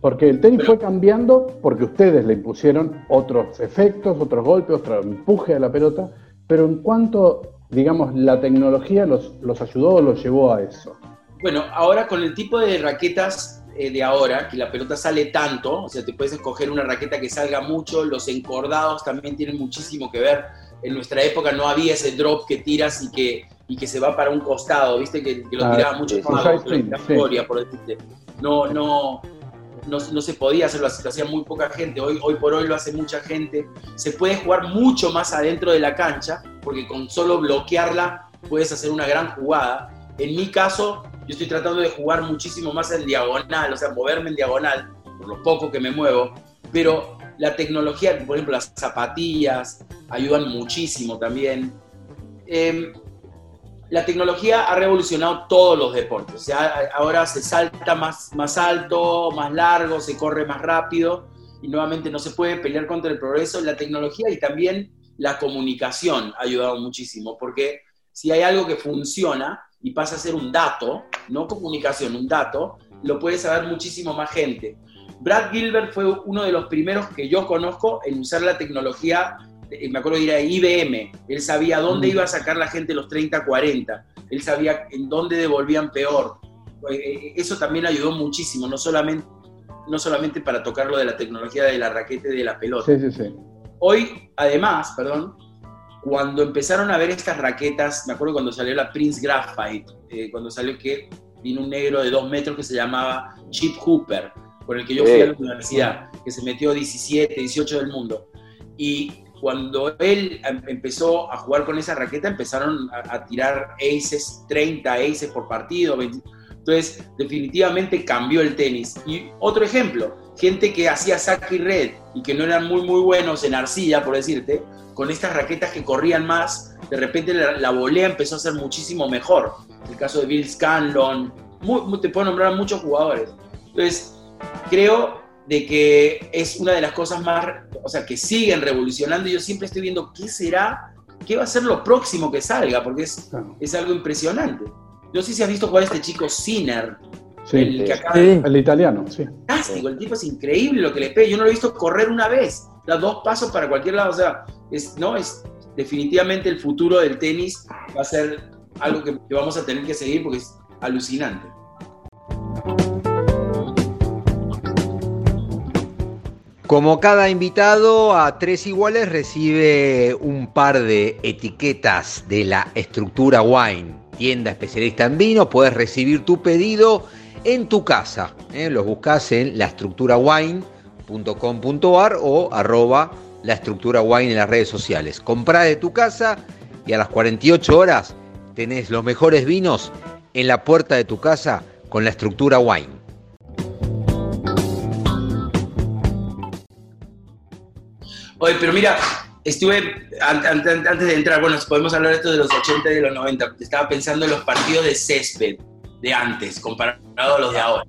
Porque el tenis fue cambiando porque ustedes le impusieron otros efectos, otros golpes, otro empuje a la pelota, pero en cuanto, digamos, la tecnología los, los ayudó o los llevó a eso. Bueno, ahora con el tipo de raquetas eh, de ahora, que la pelota sale tanto, o sea, te puedes escoger una raqueta que salga mucho, los encordados también tienen muchísimo que ver. En nuestra época no había ese drop que tiras y que, y que se va para un costado, ¿viste? Que, que lo Ah, tiraba mucho más, sí. Por decirte. No, no, no, no se podía hacerlo así, lo hacía muy poca gente. Hoy, hoy por hoy lo hace mucha gente. Se puede jugar mucho más adentro de la cancha, porque con solo bloquearla puedes hacer una gran jugada. En mi caso, yo estoy tratando de jugar muchísimo más en diagonal, o sea, moverme en diagonal, por lo poco que me muevo, pero la tecnología, por ejemplo, las zapatillas ayudan muchísimo también. Eh, la tecnología ha revolucionado todos los deportes, sea, ahora se salta más, más alto, más largo, se corre más rápido y nuevamente no se puede pelear contra el progreso. La tecnología y también la comunicación ha ayudado muchísimo, porque si hay algo que funciona y pasa a ser un dato, no comunicación, un dato, lo puede saber muchísimo más gente. Brad Gilbert fue uno de los primeros que yo conozco en usar la tecnología, eh, me acuerdo de ir a IBM, él sabía dónde Mm. iba a sacar la gente los 30, 40, él sabía en dónde devolvían peor. Eh, eh, Eso también ayudó muchísimo, no solamente, no solamente para tocar lo de la tecnología de la raqueta y de la pelota. Sí, sí, sí. Hoy, además, perdón, cuando empezaron a ver estas raquetas, me acuerdo cuando salió la Prince Graphite, eh, cuando salió que vino un negro de dos metros que se llamaba Chip Hooper, con el que yo fui a la universidad, que se metió 17, 18 del mundo. Y cuando él em- empezó a jugar con esa raqueta, empezaron a, a tirar aces, 30 aces por partido. 20. Entonces, definitivamente cambió el tenis. Y otro ejemplo, gente que hacía saque y red y que no eran muy, muy buenos en arcilla, por decirte, con estas raquetas que corrían más, de repente la, la volea empezó a ser muchísimo mejor. El caso de Bill Scanlon, mu- mu- te puedo nombrar muchos jugadores. Entonces, creo de que es una de las cosas más, o sea, que siguen revolucionando y yo siempre estoy viendo qué será, qué va a ser lo próximo que salga, porque es, es algo impresionante. No sé si has visto jugar a este chico Sinner, Sí, el que acaba Sí. el italiano, sí. fantástico, el tipo es increíble lo que le pega. Yo no lo he visto correr una vez, da dos pasos para cualquier lado. O sea, es, no, es definitivamente el futuro del tenis va a ser algo que, que vamos a tener que seguir porque es alucinante. Como cada invitado a tres iguales recibe un par de etiquetas de la estructura Wine, tienda especialista en vino, puedes recibir tu pedido en tu casa. ¿eh? Los buscas en laestructurawine.com.ar o arroba la wine en las redes sociales. Comprá de tu casa y a las 48 horas tenés los mejores vinos en la puerta de tu casa con la estructura wine. Oye, pero mira, estuve, an- an- an- antes de entrar, bueno, podemos hablar de esto de los 80 y de los 90, estaba pensando en los partidos de césped de antes, comparado a los de ahora.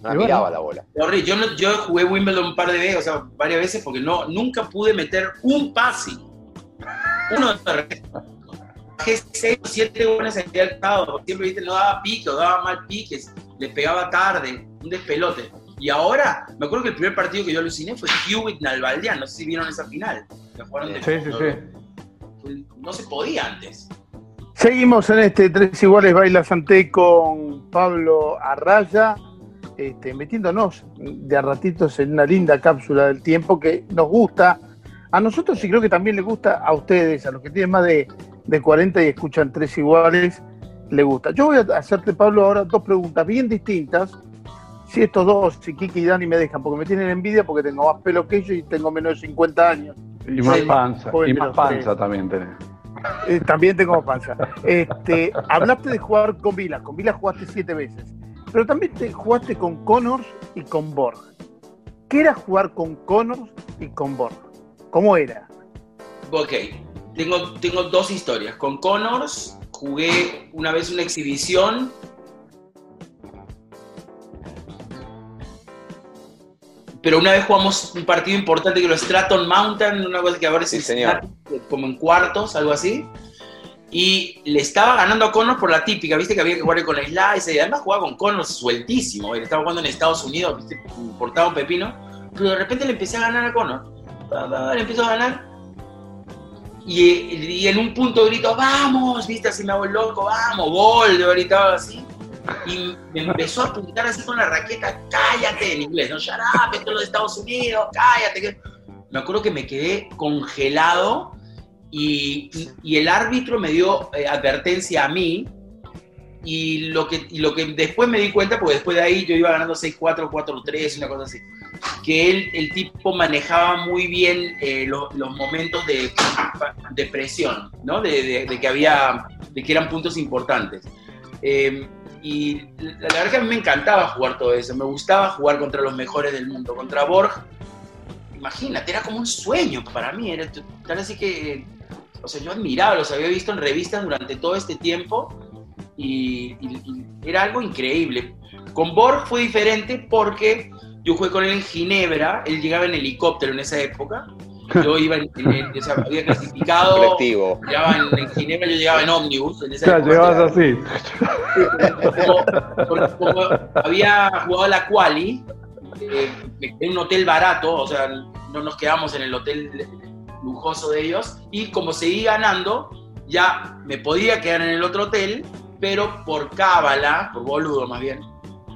No bueno. miraba la bola. Horrible. Yo, no, yo jugué Wimbledon un par de veces, o sea, varias veces, porque no, nunca pude meter un pase. Uno de bajé seis o siete goles en el lado. Siempre viste, no daba pique o daba mal piques, le pegaba tarde, un despelote. Y ahora, me acuerdo que el primer partido que yo aluciné fue Hewitt Nalbaldian, no sé si vieron esa final. que jugaron de- Sí, sí, sí. No se podía antes. Seguimos en este Tres Iguales Baila Santé con Pablo Arraya, este, metiéndonos de a ratitos en una linda cápsula del tiempo que nos gusta. A nosotros y creo que también le gusta a ustedes, a los que tienen más de, de 40 y escuchan Tres Iguales, le gusta. Yo voy a hacerte, Pablo, ahora dos preguntas bien distintas. Si estos dos, si Kiki y Dani me dejan, porque me tienen envidia porque tengo más pelo que ellos y tengo menos de 50 años. Y más panza. Y más panza tres. también tenés. Eh, también tengo panza. Este, hablaste de jugar con Vila. Con Vila jugaste siete veces. Pero también te jugaste con Connors y con Borg. ¿Qué era jugar con Connors y con Borg? ¿Cómo era? Ok, tengo, tengo dos historias. Con Connors jugué una vez una exhibición. Pero una vez jugamos un partido importante que lo Stratton Mountain, una cosa que ahora es Sí, señor. Como en cuartos, algo así. Y le estaba ganando a Connors por la típica, viste que había que jugar con la slice y además jugaba con Connors sueltísimo. Él estaba jugando en Estados Unidos, viste, importaba un pepino. Pero de repente le empecé a ganar a Connors. Le empiezo a ganar y, y en un punto grito, vamos, viste, así me hago el loco, vamos, gol, yo gritaba así. Y me empezó a apuntar así con la raqueta, cállate, en inglés, no, shut up, esto es lo de Estados Unidos, cállate. que-". Me acuerdo que me quedé congelado y, y- y el árbitro me dio eh, advertencia a mí. Y lo, que, y lo que después me di cuenta, porque después de ahí yo iba ganando 6-4, 4-3, una cosa así que él, el tipo manejaba muy bien eh, lo- los momentos de, de presión, ¿no? De, de- de que había, de que eran puntos importantes. Eh, y la, la verdad que a mí me encantaba jugar todo eso, me gustaba jugar contra los mejores del mundo, contra Borg. Imagínate, era como un sueño para mí, era tal así que, o sea, yo admiraba, los había visto en revistas durante todo este tiempo y, y- y era algo increíble. Con Borg fue diferente porque yo jugué con él en Ginebra, él llegaba en helicóptero en esa época. Yo iba en, en- o sea, había clasificado, Colectivo. llegaba en, en Ginebra, yo llegaba en ómnibus. En esa Ya, época. llegabas así. Como, porque como había jugado la quali, eh, me quedé en un hotel barato, o sea, no nos quedamos en el hotel lujoso de ellos, y como seguí ganando, ya me podía quedar en el otro hotel, pero por cábala, por boludo más bien,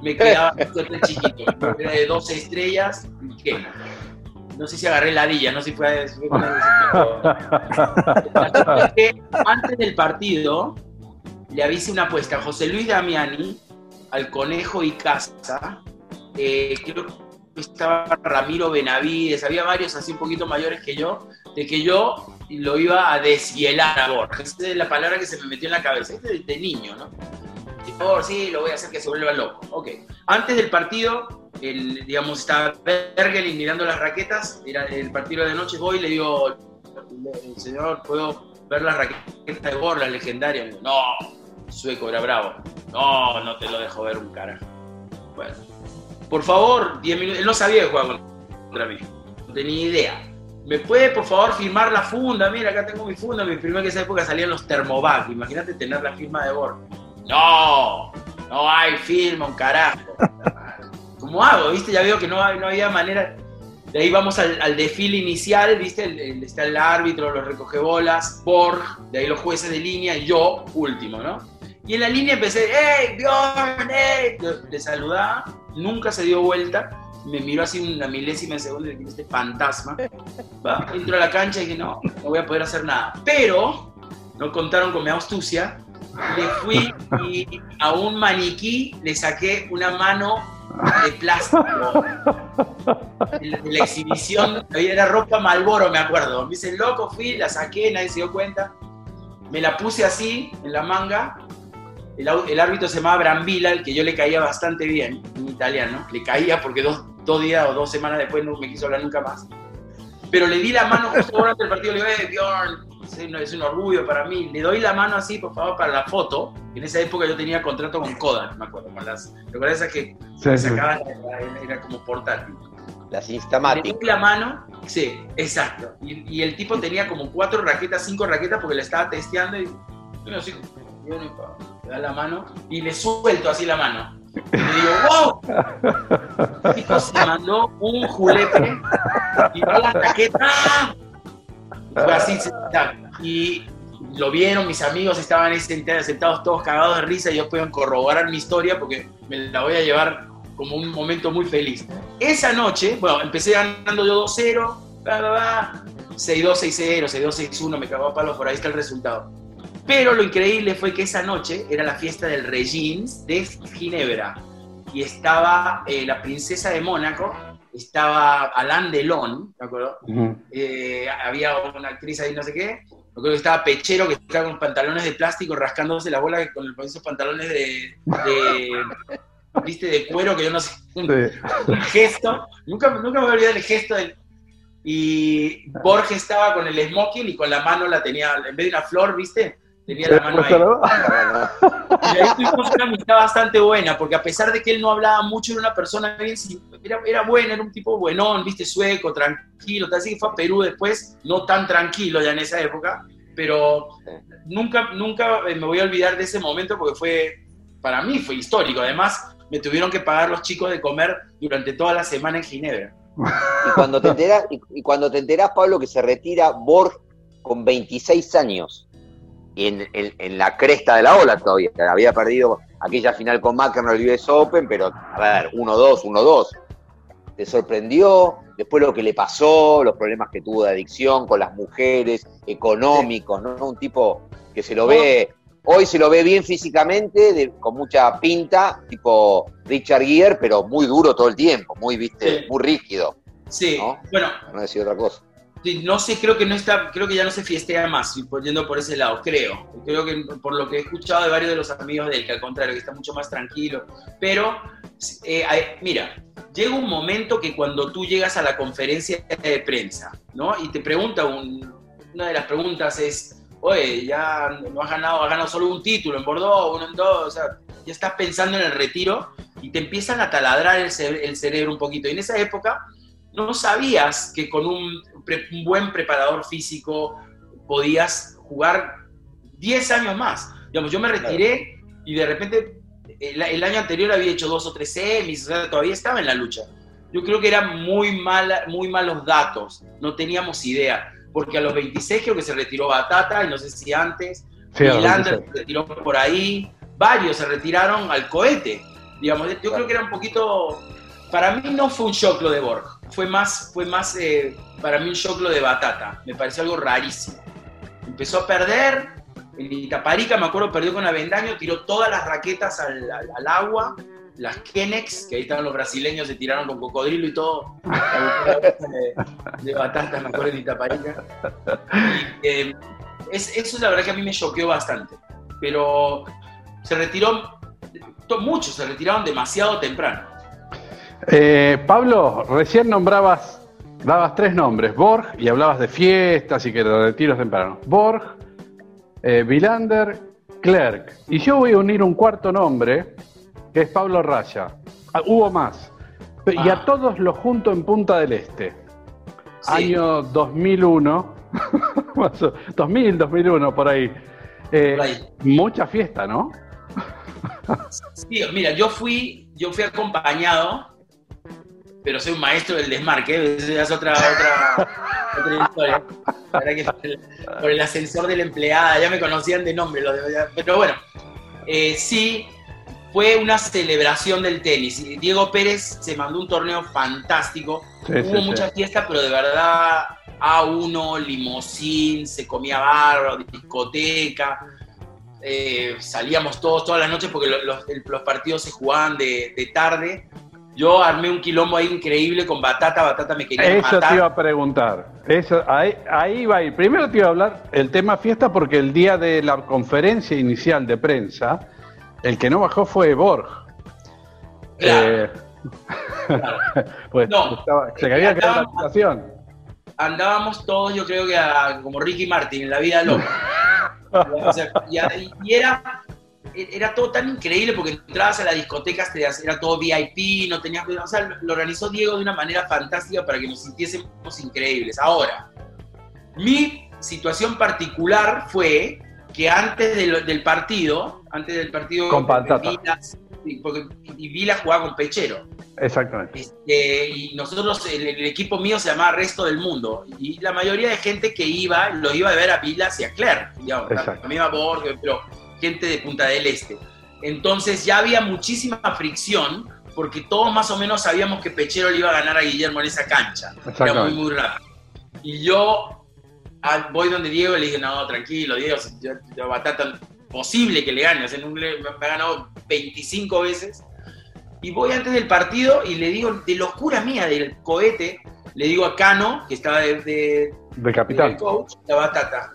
me quedaba en este hotel chiquito, era de 12 estrellas, ¿qué? No sé si agarré ladilla, no sé si fue... fue antes del partido le avisé una apuesta a José Luis Damiani, al Conejo y Casa, eh, creo que estaba Ramiro Benavides, había varios así un poquito mayores que yo, de que yo lo iba a deshielar a Borges. Esa es la palabra que se me metió en la cabeza, de, de niño, ¿no? Favor, sí, lo voy a hacer que se vuelva loco. Ok. Antes del partido, el, digamos, estaba Bergelin mirando las raquetas, era el partido de noche, voy y le digo, "Le- señor, ¿puedo ver las raquetas de Borg, la legendaria? Me dijo, no, sueco, era bravo. No, no te lo dejo ver un carajo. Bueno, por favor, 10 minutos. Él no sabía jugaba contra mí, no tenía idea. ¿Me puede, por favor, firmar la funda? Mira, acá tengo mi funda. Me firmé que esa época salían los Thermovac. Imagínate tener la firma de Borg. No, no hay firma, un carajo. ¿Cómo hago? ¿Viste? Ya veo que no, no había manera. De ahí vamos al, al desfile inicial, ¿viste? El- el- está el árbitro, los recogebolas, Borg, de ahí los jueces de línea y yo, último, ¿no? Y en la línea empecé, ¡Hey, Bjorn! ¡Hey! Le saludaba, nunca se dio vuelta, me miró así una milésima de segundo y dije, este fantasma. Va, entro a la cancha y dije, no, no voy a poder hacer nada. Pero, no contaron con mi astucia, le fui y a un maniquí le saqué una mano de plástico. La, la exhibición, era ropa Malboro, me acuerdo. Me dice, loco, fui, la saqué, nadie se dio cuenta. Me la puse así, en la manga. El, el árbitro se llamaba Brambila, el que yo le caía bastante bien, en italiano. Le caía porque dos, dos días o dos semanas después no me quiso hablar nunca más. Pero le di la mano justo durante el partido, le digo, eh, Bjorn, es un, es un orgullo para mí. Le doy la mano así, por favor, para la foto. En esa época yo tenía contrato con Kodak, me acuerdo, con las... ¿Te acuerdas esas que Sí, sí. sacaban? Era, era como portátil. Las Le Instamatic. doy la mano, sí, exacto. Y, y el tipo tenía como cuatro raquetas, cinco raquetas, porque le estaba testeando y yo no, le da la mano y le suelto así la mano. Y le digo, ¡wow! El tipo se mandó un julepe y dio la raqueta. Fue así, y lo vieron, mis amigos estaban ahí sentados, todos cagados de risa y ellos pueden corroborar mi historia porque me la voy a llevar como un momento muy feliz. Esa noche, bueno, empecé ganando yo 2-0, bla, bla, bla, 6-2, 6-0, 6-2, 6-1, me cagó a palos, por ahí está el resultado. Pero lo increíble fue que esa noche era la fiesta del Regins de Ginebra y estaba eh, la princesa de Mónaco, estaba Alain Delon, ¿de acuerdo? Eh, había una actriz ahí, no sé qué. Me acuerdo que estaba Pechero, que estaba con pantalones de plástico, rascándose la bola con con esos pantalones de, de- ¿viste? de cuero, que yo no sé, un, Sí. un gesto. Nunca, nunca me voy a olvidar el gesto. del- y Borges estaba con el smoking y con la mano la tenía, en vez de una flor, ¿viste? Tenía la mano ahí. Y ahí tuvimos una amistad bastante buena, porque a pesar de que él no hablaba mucho, era una persona bien, era, era buena, era un tipo buenón, viste, sueco, tranquilo, tal, así que fue a Perú después, no tan tranquilo ya en esa época, pero nunca, nunca eh, me voy a olvidar de ese momento porque fue, para mí fue histórico, además me tuvieron que pagar los chicos de comer durante toda la semana en Ginebra. Y cuando te enterás, y, y cuando te enterás, Pablo, que se retira Borg con 26 años, y en, en- en la cresta de la ola todavía, había perdido aquella final con McEnroe el US Open, pero a ver, 1-2, 1-2. ¿Te sorprendió? Después lo que le pasó, los problemas que tuvo de adicción con las mujeres, económicos, ¿no? Un tipo que se lo ve, hoy se lo ve bien físicamente, de- con mucha pinta, tipo Richard Gere, pero muy duro todo el tiempo, muy, viste, Sí. muy rígido, Sí, ¿No? bueno, no decir otra cosa. No sé, creo que no está, creo que ya no se fiestea más, yendo por ese lado, creo. Creo que por lo que he escuchado de varios de los amigos de él, que al contrario, que está mucho más tranquilo. Pero, eh, mira, llega un momento que cuando tú llegas a la conferencia de prensa, ¿no? Y te pregunta, un- una de las preguntas es, oye, ya no has ganado, has ganado solo un título en Bordeaux, uno en dos, o sea, ya estás pensando en el retiro y te empiezan a taladrar el, el cerebro un poquito. Y en esa época no sabías que con un, un buen preparador físico podías jugar 10 años más. Digamos, yo me retiré y de repente el, el año anterior había hecho dos o tres semis, o sea, todavía estaba en la lucha. Yo creo que eran muy, mala, muy malos datos, no teníamos idea, porque a los 26 creo que se retiró Batata, y no sé si antes, Sí, a los Nylander 26. se retiró por ahí, varios se retiraron al cohete. Digamos, yo creo que era un poquito. Para mí no fue un shock lo de Borg, fue más, fue más eh, para mí un shock lo de Batata. Me pareció algo rarísimo. Empezó a perder, en Itaparica, me acuerdo, perdió con Avendaño, tiró todas las raquetas al, agua, las Kenex, que ahí estaban los brasileños, se tiraron con cocodrilo y todo. de, de Batata, me acuerdo, en Itaparica. Y, eh, es, eso la verdad que a mí me choqueó bastante. Pero se retiró, muchos se retiraron demasiado temprano. Eh, Pablo, recién nombrabas, dabas tres nombres, Borg, y hablabas de fiestas y que de retiros tempranos. Borg, eh, Vilander, Clerk. Y yo voy a unir un cuarto nombre, que es Pablo Raya. Ah, hubo más. Y Ah. a todos los junto en Punta del Este. Sí. Año 2001. más o- 2000, 2001, por ahí. Eh, Por ahí. Mucha fiesta, ¿no? Sí, mira, yo fui, yo fui acompañado, pero soy un maestro del desmarque, es otra, otra, otra historia. La verdad que por el, por el ascensor de la empleada, ya me conocían de nombre, lo de- ya- pero bueno, eh, sí, fue una celebración del tenis. Diego Pérez se mandó un torneo fantástico, Sí, hubo sí, sí. mucha fiesta, pero de verdad A1, limosín, se comía bárbaro, discoteca. eh, salíamos todos todas las noches porque lo- los, el- los partidos se jugaban de, de tarde. Yo armé un quilombo ahí increíble con Batata. Batata me quería Eso matar. te iba a preguntar. Eso, ahí, ahí va a ir. Primero te iba a hablar el tema fiesta porque el día de la conferencia inicial de prensa, el que no bajó fue Borg. Claro, Eh, claro. pues No, estaba- se había quedado la situación. Andábamos todos, yo creo que a- como Ricky Martin en la vida loca. O sea, y, y era, era todo tan increíble porque entrabas a las discotecas, te- era todo VIP, no tenías. O sea, lo- organizó Diego de una manera fantástica para que nos sintiésemos increíbles. Ahora, mi situación particular fue que antes del, del partido, antes del partido. Con. Vilas, sí, porque, y Vila jugaba con Pechero. Exactamente. Este, y nosotros, el, el equipo mío se llamaba Resto del Mundo. Y la mayoría de gente que iba, lo iba a ver a Vilas y a Claire, digamos. También a Borges, pero gente de Punta del Este. Entonces ya había muchísima fricción, porque todos más o menos sabíamos que Pechero le iba a ganar a Guillermo en esa cancha. Era muy, muy rápido. Y yo voy donde Diego y le dije, no, tranquilo, Diego, yo, yo Batata, posible que le gane. O sea, me ha ganado 25 veces. Y voy antes del partido y le digo, de locura mía, del cohete, le digo a Cano, que estaba de, de- De capitán. el coach, la Batata.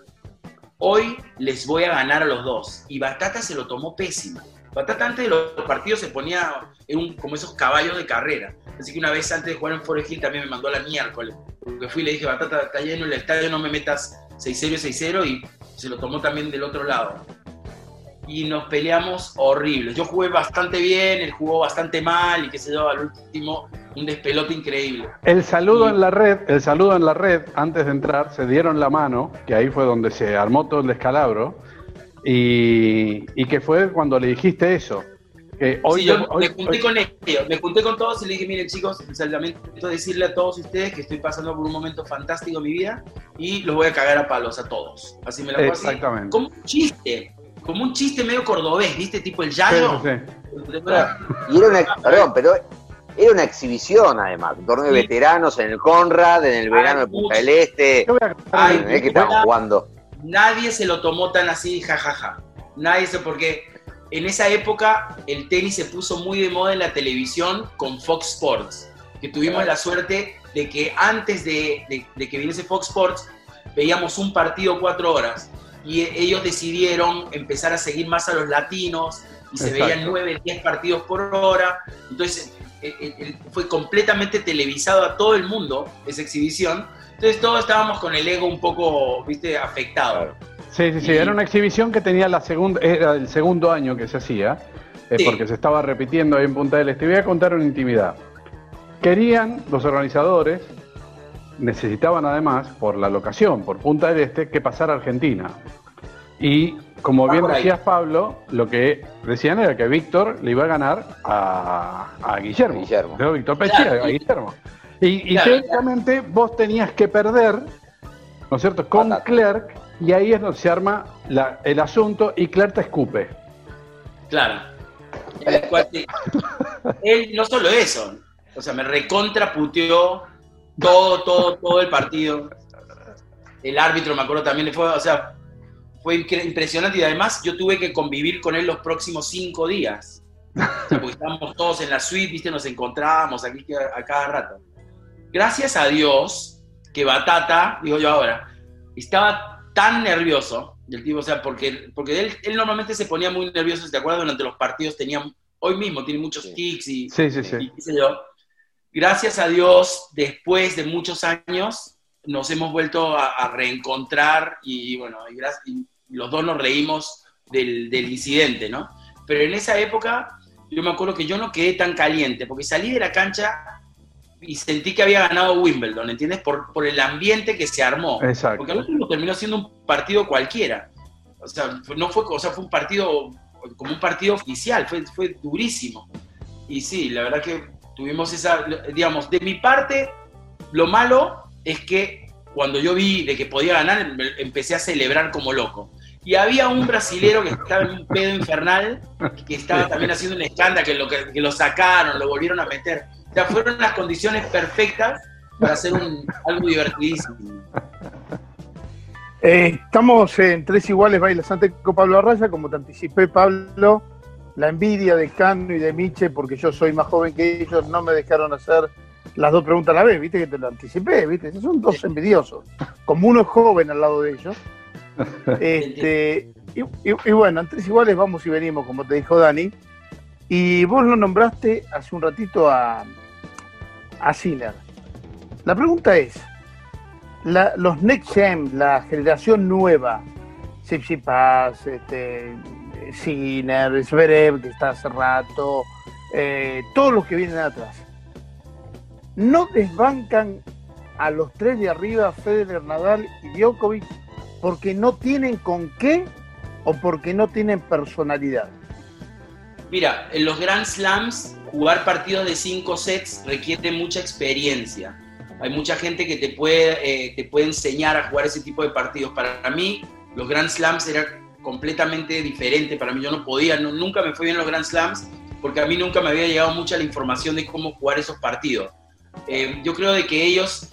Hoy les voy a ganar a los dos. Y Batata se lo tomó pésimo. Batata antes de los partidos se ponía en un- como esos caballos de carrera. Así que una vez antes de jugar en Forest Hill también me mandó a la miércoles. Porque fui y le dije, Batata, está lleno el estadio, no me metas 6-0 y 6-0. Y se lo tomó también del otro lado. Y nos peleamos horribles. Yo jugué bastante bien, él jugó bastante mal y qué sé yo, al último un despelote increíble. El saludo Y- en la red, el saludo en la red, antes de entrar, se dieron la mano, que ahí fue donde se armó todo el descalabro, y, y que fue cuando le dijiste eso. Que hoy, Sí, yo hoy- me junté hoy- con ellos, me junté con todos y le dije, miren chicos, lamento decirle a todos ustedes que estoy pasando por un momento fantástico en mi vida y los voy a cagar a palos a todos. Así me la así, Exactamente. Como un chiste, como un chiste medio cordobés, ¿viste? Tipo el yayo. sí, sí. Y era una, perdón, pero era una exhibición además, un torneo de veteranos en el Conrad, en el verano de Punta del Este. Ay, es que estaban jugando. Nadie se lo tomó tan así, jajaja. Nadie se, porque en esa época el tenis se puso muy de moda en la televisión con Fox Sports, que tuvimos la suerte de que antes de, de- de que viniese Fox Sports veíamos un partido cuatro horas y ellos decidieron empezar a seguir más a los latinos y se Exacto. veían nueve, diez partidos por hora. Entonces eh, eh, eh, fue completamente televisado a todo el mundo esa exhibición. Entonces todos estábamos con el ego un poco, viste, afectado. Sí, sí, sí, Y- era una exhibición que tenía la segunda, era el segundo año que se hacía, eh, Sí. porque se estaba repitiendo ahí en Punta del Este. Voy a contar una intimidad. Querían los organizadores, necesitaban además, por la locación, por Punta del Este, que pasara a Argentina. Y como bien decías, Pablo, lo que decían era que Víctor le iba a ganar a, a Guillermo. Guillermo. ¿no? Víctor Claro. a Guillermo. Y, y Claro. teóricamente vos tenías que perder, ¿no es cierto?, con Patata. Clerk, y ahí es donde se arma la- el asunto y Clerk te escupe. Claro. El cual te- él no solo eso, o sea, me recontraputeó todo, todo, todo el partido. El árbitro, me acuerdo, también le fue, o sea, fue impresionante y además yo tuve que convivir con él los próximos cinco días. O sea, porque estábamos todos en la suite, viste, nos encontrábamos aquí a, cada rato. Gracias a Dios que Batata, digo yo ahora, estaba tan nervioso, del tipo, o sea, porque, porque él, él normalmente se ponía muy nervioso, te acuerdas, durante los partidos tenía, hoy mismo tiene muchos tics y, Sí, sí, sí. y qué sé yo. Gracias a Dios, después de muchos años, nos hemos vuelto a, a reencontrar y bueno, y, gracias- y los dos nos reímos del, del incidente, ¿no? Pero en esa época, yo me acuerdo que yo no quedé tan caliente, porque salí de la cancha y sentí que había ganado Wimbledon, ¿entiendes? Por, por el ambiente que se armó. Exacto. Porque al último terminó siendo un partido cualquiera. O sea, no fue, o sea, fue un partido como un partido oficial, fue, fue durísimo. Y sí, la verdad que tuvimos esa, digamos, de mi parte, lo malo es que cuando yo vi de que podía ganar, empecé a celebrar como loco. Y había un brasilero que estaba en un pedo infernal, que estaba también haciendo un escándalo, que lo, que, que lo sacaron, lo volvieron a meter. O sea, fueron las condiciones perfectas para hacer algo divertidísimo. Eh, estamos en tres iguales bailas ante Pablo Arraya, como te anticipé, Pablo. La envidia de Cano y de Miche, porque yo soy más joven que ellos, no me dejaron hacer las dos preguntas a la vez, viste que te lo anticipé, viste, son dos envidiosos. Como uno es joven al lado de ellos. Este, y, y- y bueno, en tres iguales vamos y venimos, como te dijo Dani. Y vos lo nombraste hace un ratito a, a Sinner. La pregunta es, la- los Next Gen, la generación nueva, Tsitsipas, este, Sinner, Zverev, que está hace rato, eh, todos los que vienen atrás, ¿no desbancan a los tres de arriba, Federer, Nadal y Djokovic, porque no tienen con qué o porque no tienen personalidad? Mira, en los Grand Slams, jugar partidos de cinco sets requiere mucha experiencia. Hay mucha gente que te puede, eh, te puede enseñar a jugar ese tipo de partidos. Para mí, los Grand Slams era completamente diferente. Para mí, yo no podía, no- nunca me fue bien los Grand Slams, porque a mí nunca me había llegado mucha la información de cómo jugar esos partidos. Eh, yo creo de que ellos,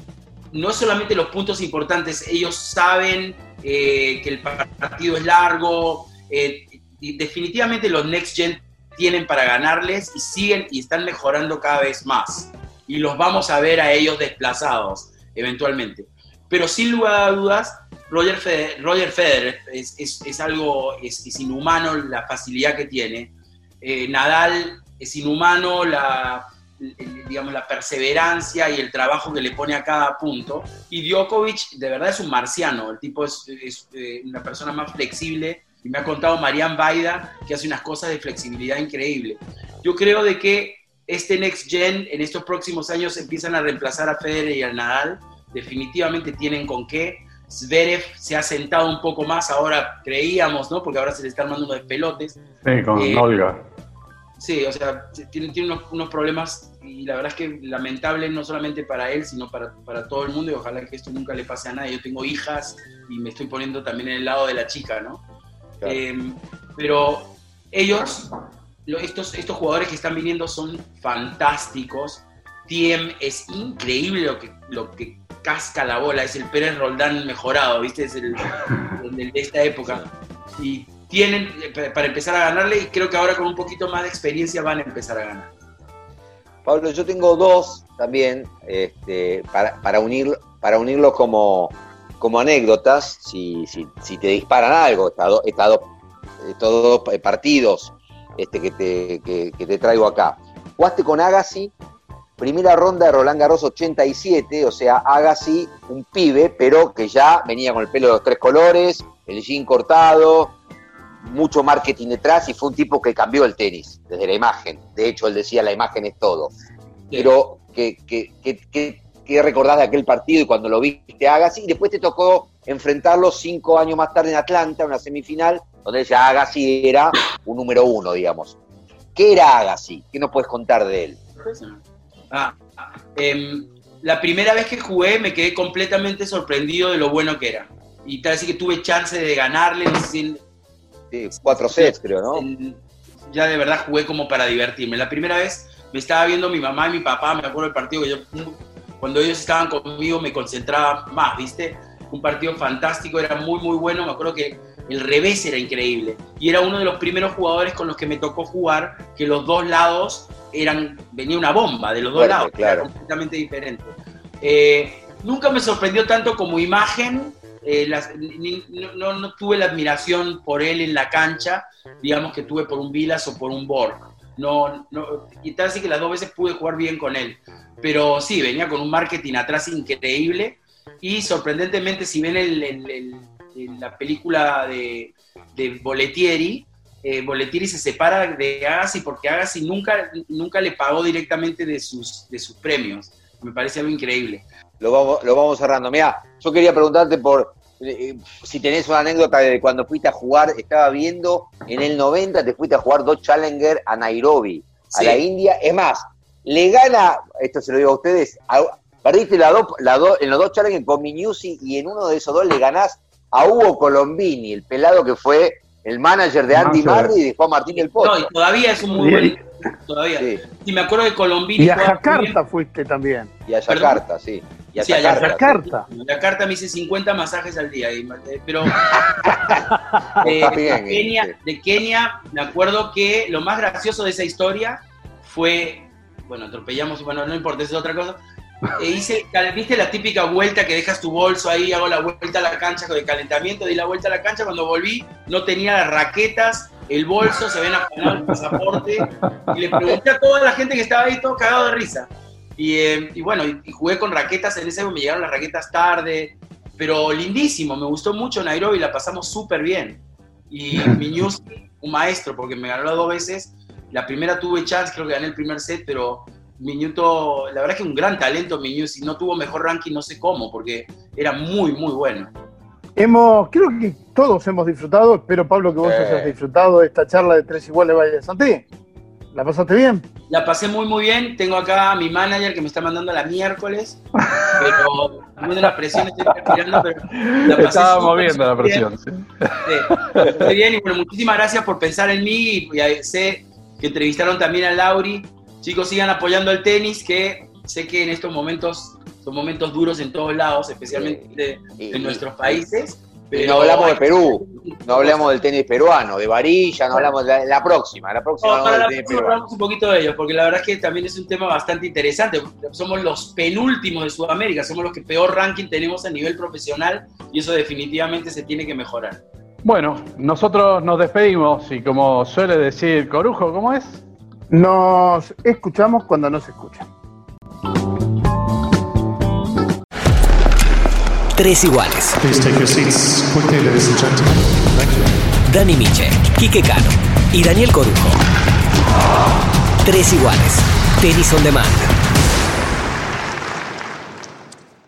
no solamente los puntos importantes, ellos saben eh, que el partido es largo. eh, y definitivamente los Next Gen tienen para ganarles y siguen y están mejorando cada vez más. Y los vamos a ver a ellos desplazados eventualmente. Pero sin lugar a dudas, Roger Federer, Roger Federer es, es- es algo, es, inhumano la facilidad que tiene. Eh, Nadal es inhumano la, digamos, la perseverancia y el trabajo que le pone a cada punto. Y Djokovic de verdad es un marciano. El tipo es, eh, una persona más flexible y me ha contado Marian Baida que hace unas cosas de flexibilidad increíble. Yo creo de que este Next Gen en estos próximos años empiezan a reemplazar a Federer y a Nadal. Definitivamente tienen con qué. Zverev se ha sentado un poco más, ahora creíamos, ¿no? Porque ahora se le están mandando unos pelotes. Sí, con Eh, Olga. Sí, o sea, tiene, tiene unos, unos problemas y la verdad es que lamentable no solamente para él, sino para, para todo el mundo y ojalá que esto nunca le pase a nadie. Yo tengo hijas y me estoy poniendo también en el lado de la chica, ¿no? Claro. Eh, pero ellos, lo- estos, estos jugadores que están viniendo son fantásticos. Tiem es increíble lo que, lo que casca la bola, es el Pérez Roldán mejorado, ¿viste? Es el, el de esta época. Y tienen para empezar a ganarle y creo que ahora con un poquito más de experiencia van a empezar a ganar. Pablo, yo tengo dos también este, para, para, unir, para unirlos como, como anécdotas, si, si, si te disparan algo, estas do- estas dos- estos dos eh, partidos este, que, te, que, que te traigo acá. Jugaste con Agassi, primera ronda de Roland Garros 87, o sea, Agassi, un pibe, pero que ya venía con el pelo de los tres colores, el jean cortado, mucho marketing detrás y fue un tipo que cambió el tenis desde la imagen. De hecho, él decía la imagen es todo. Pero, ¿qué, qué, qué, qué- qué recordás de aquel partido y cuando lo viste Agassi? Y después te tocó enfrentarlo cinco años más tarde en Atlanta, una semifinal, donde ya Agassi era un número uno, digamos. ¿Qué era Agassi? ¿Qué nos puedes contar de él? Ah, em, la primera vez que jugué me quedé completamente sorprendido de lo bueno que era. Y tal vez sí que tuve chance de ganarle, no sé si- Sí, cuatro sets, creo, ¿no? ya de verdad jugué como para divertirme. La primera vez me estaba viendo mi mamá y mi papá, me acuerdo del partido que yo, cuando ellos estaban conmigo me concentraba más, ¿viste? Un partido fantástico, era muy, muy bueno. Me acuerdo que el revés era increíble. Y era uno de los primeros jugadores con los que me tocó jugar, que los dos lados eran, venía una bomba de los dos lados, claro. completamente diferente. Eh, nunca me sorprendió tanto como imagen, eh, las- ni- no, no- tuve la admiración por él en la cancha, digamos que tuve por un Vilas o por un Borg. No, no, y tal así que las dos veces pude jugar bien con él. Pero sí, venía con un marketing atrás increíble y sorprendentemente, si ven el- el- el- la película de, de Boletieri, eh, Boletieri se separa de Agassi porque Agassi nunca, nunca le pagó directamente de sus, de sus premios. me parece algo increíble. Lo vamos, lo vamos cerrando. Mira, yo quería preguntarte por eh, si tenés una anécdota de cuando fuiste a jugar, estaba viendo en el 90 te fuiste a jugar dos Challenger a Nairobi, a la India. Es más, le gana, esto se lo digo a ustedes, a- perdiste la dos- en los dos Challenger con Minucci y en uno de esos dos le ganás a Hugo Colombini, el pelado que fue el manager de Andy. Murray y de Juan Martín del Potro. No, y todavía es un muy buen. Todavía. Sí, Y me acuerdo de Colombini. Y a. Jakarta fuiste también. y a. Yakarta, sí. Y a Sí, a Yakarta. Jakarta. En la carta me hice 50 masajes al día. eh, pero Está de, bien, de Kenia, sí. de Kenia, me acuerdo que lo más gracioso de esa historia fue. Bueno, atropellamos, bueno, no importa, eso es otra cosa. E hice, ¿viste la típica vuelta que dejas tu bolso ahí? Hago la vuelta a la cancha de calentamiento, di la vuelta a la cancha. Cuando volví, no tenía las raquetas, el bolso, se ven afanado el pasaporte. Y le pregunté a toda la gente que estaba ahí, todo cagado de risa. Y, eh, y bueno, y, y jugué con raquetas en ese momento, me llegaron las raquetas tarde, pero lindísimo, me gustó mucho Nairobi, la pasamos súper bien. Y Miñuz, un maestro, porque me ganó dos veces. La primera tuve chance, creo que gané el primer set, pero Minuto, la verdad es que un gran talento Miñuz, y no tuvo mejor ranking, no sé cómo, porque era muy, muy bueno. Hemos, creo que todos hemos disfrutado, espero Pablo que vos Sí. hayas disfrutado de esta charla de tres iguales Valle de Santé. ¿La pasaste bien? La pasé muy, muy bien. Tengo acá a mi manager que me está mandando la miércoles, pero también la presión estoy respirando, pero la pasé Estábamos súper, viendo la bien. presión. sí. Sí, muy bien, y bueno, muchísimas gracias por pensar en mí. Y y sé que entrevistaron también a Lauri. Chicos, sigan apoyando el tenis, que sé que en estos momentos son momentos duros en todos lados, especialmente Y- en y- nuestros países. Y Pero no hablamos de Perú, no hablamos del tenis peruano, de varilla, no hablamos de la, la próxima, la próxima No, para la del tenis próxima hablamos un poquito de ellos, porque la verdad es que también es un tema bastante interesante. Somos los penúltimos de Sudamérica, somos los que peor ranking tenemos a nivel profesional y eso definitivamente se tiene que mejorar. Bueno, nosotros nos despedimos y como suele decir Corujo, ¿cómo es? Nos escuchamos cuando nos escuchan. Tres iguales. Please take your seats quickly, ladies and gentlemen. Thank you. Dani Miche, Quique Cano y Daniel Corujo. Tres iguales. Tenis on demand.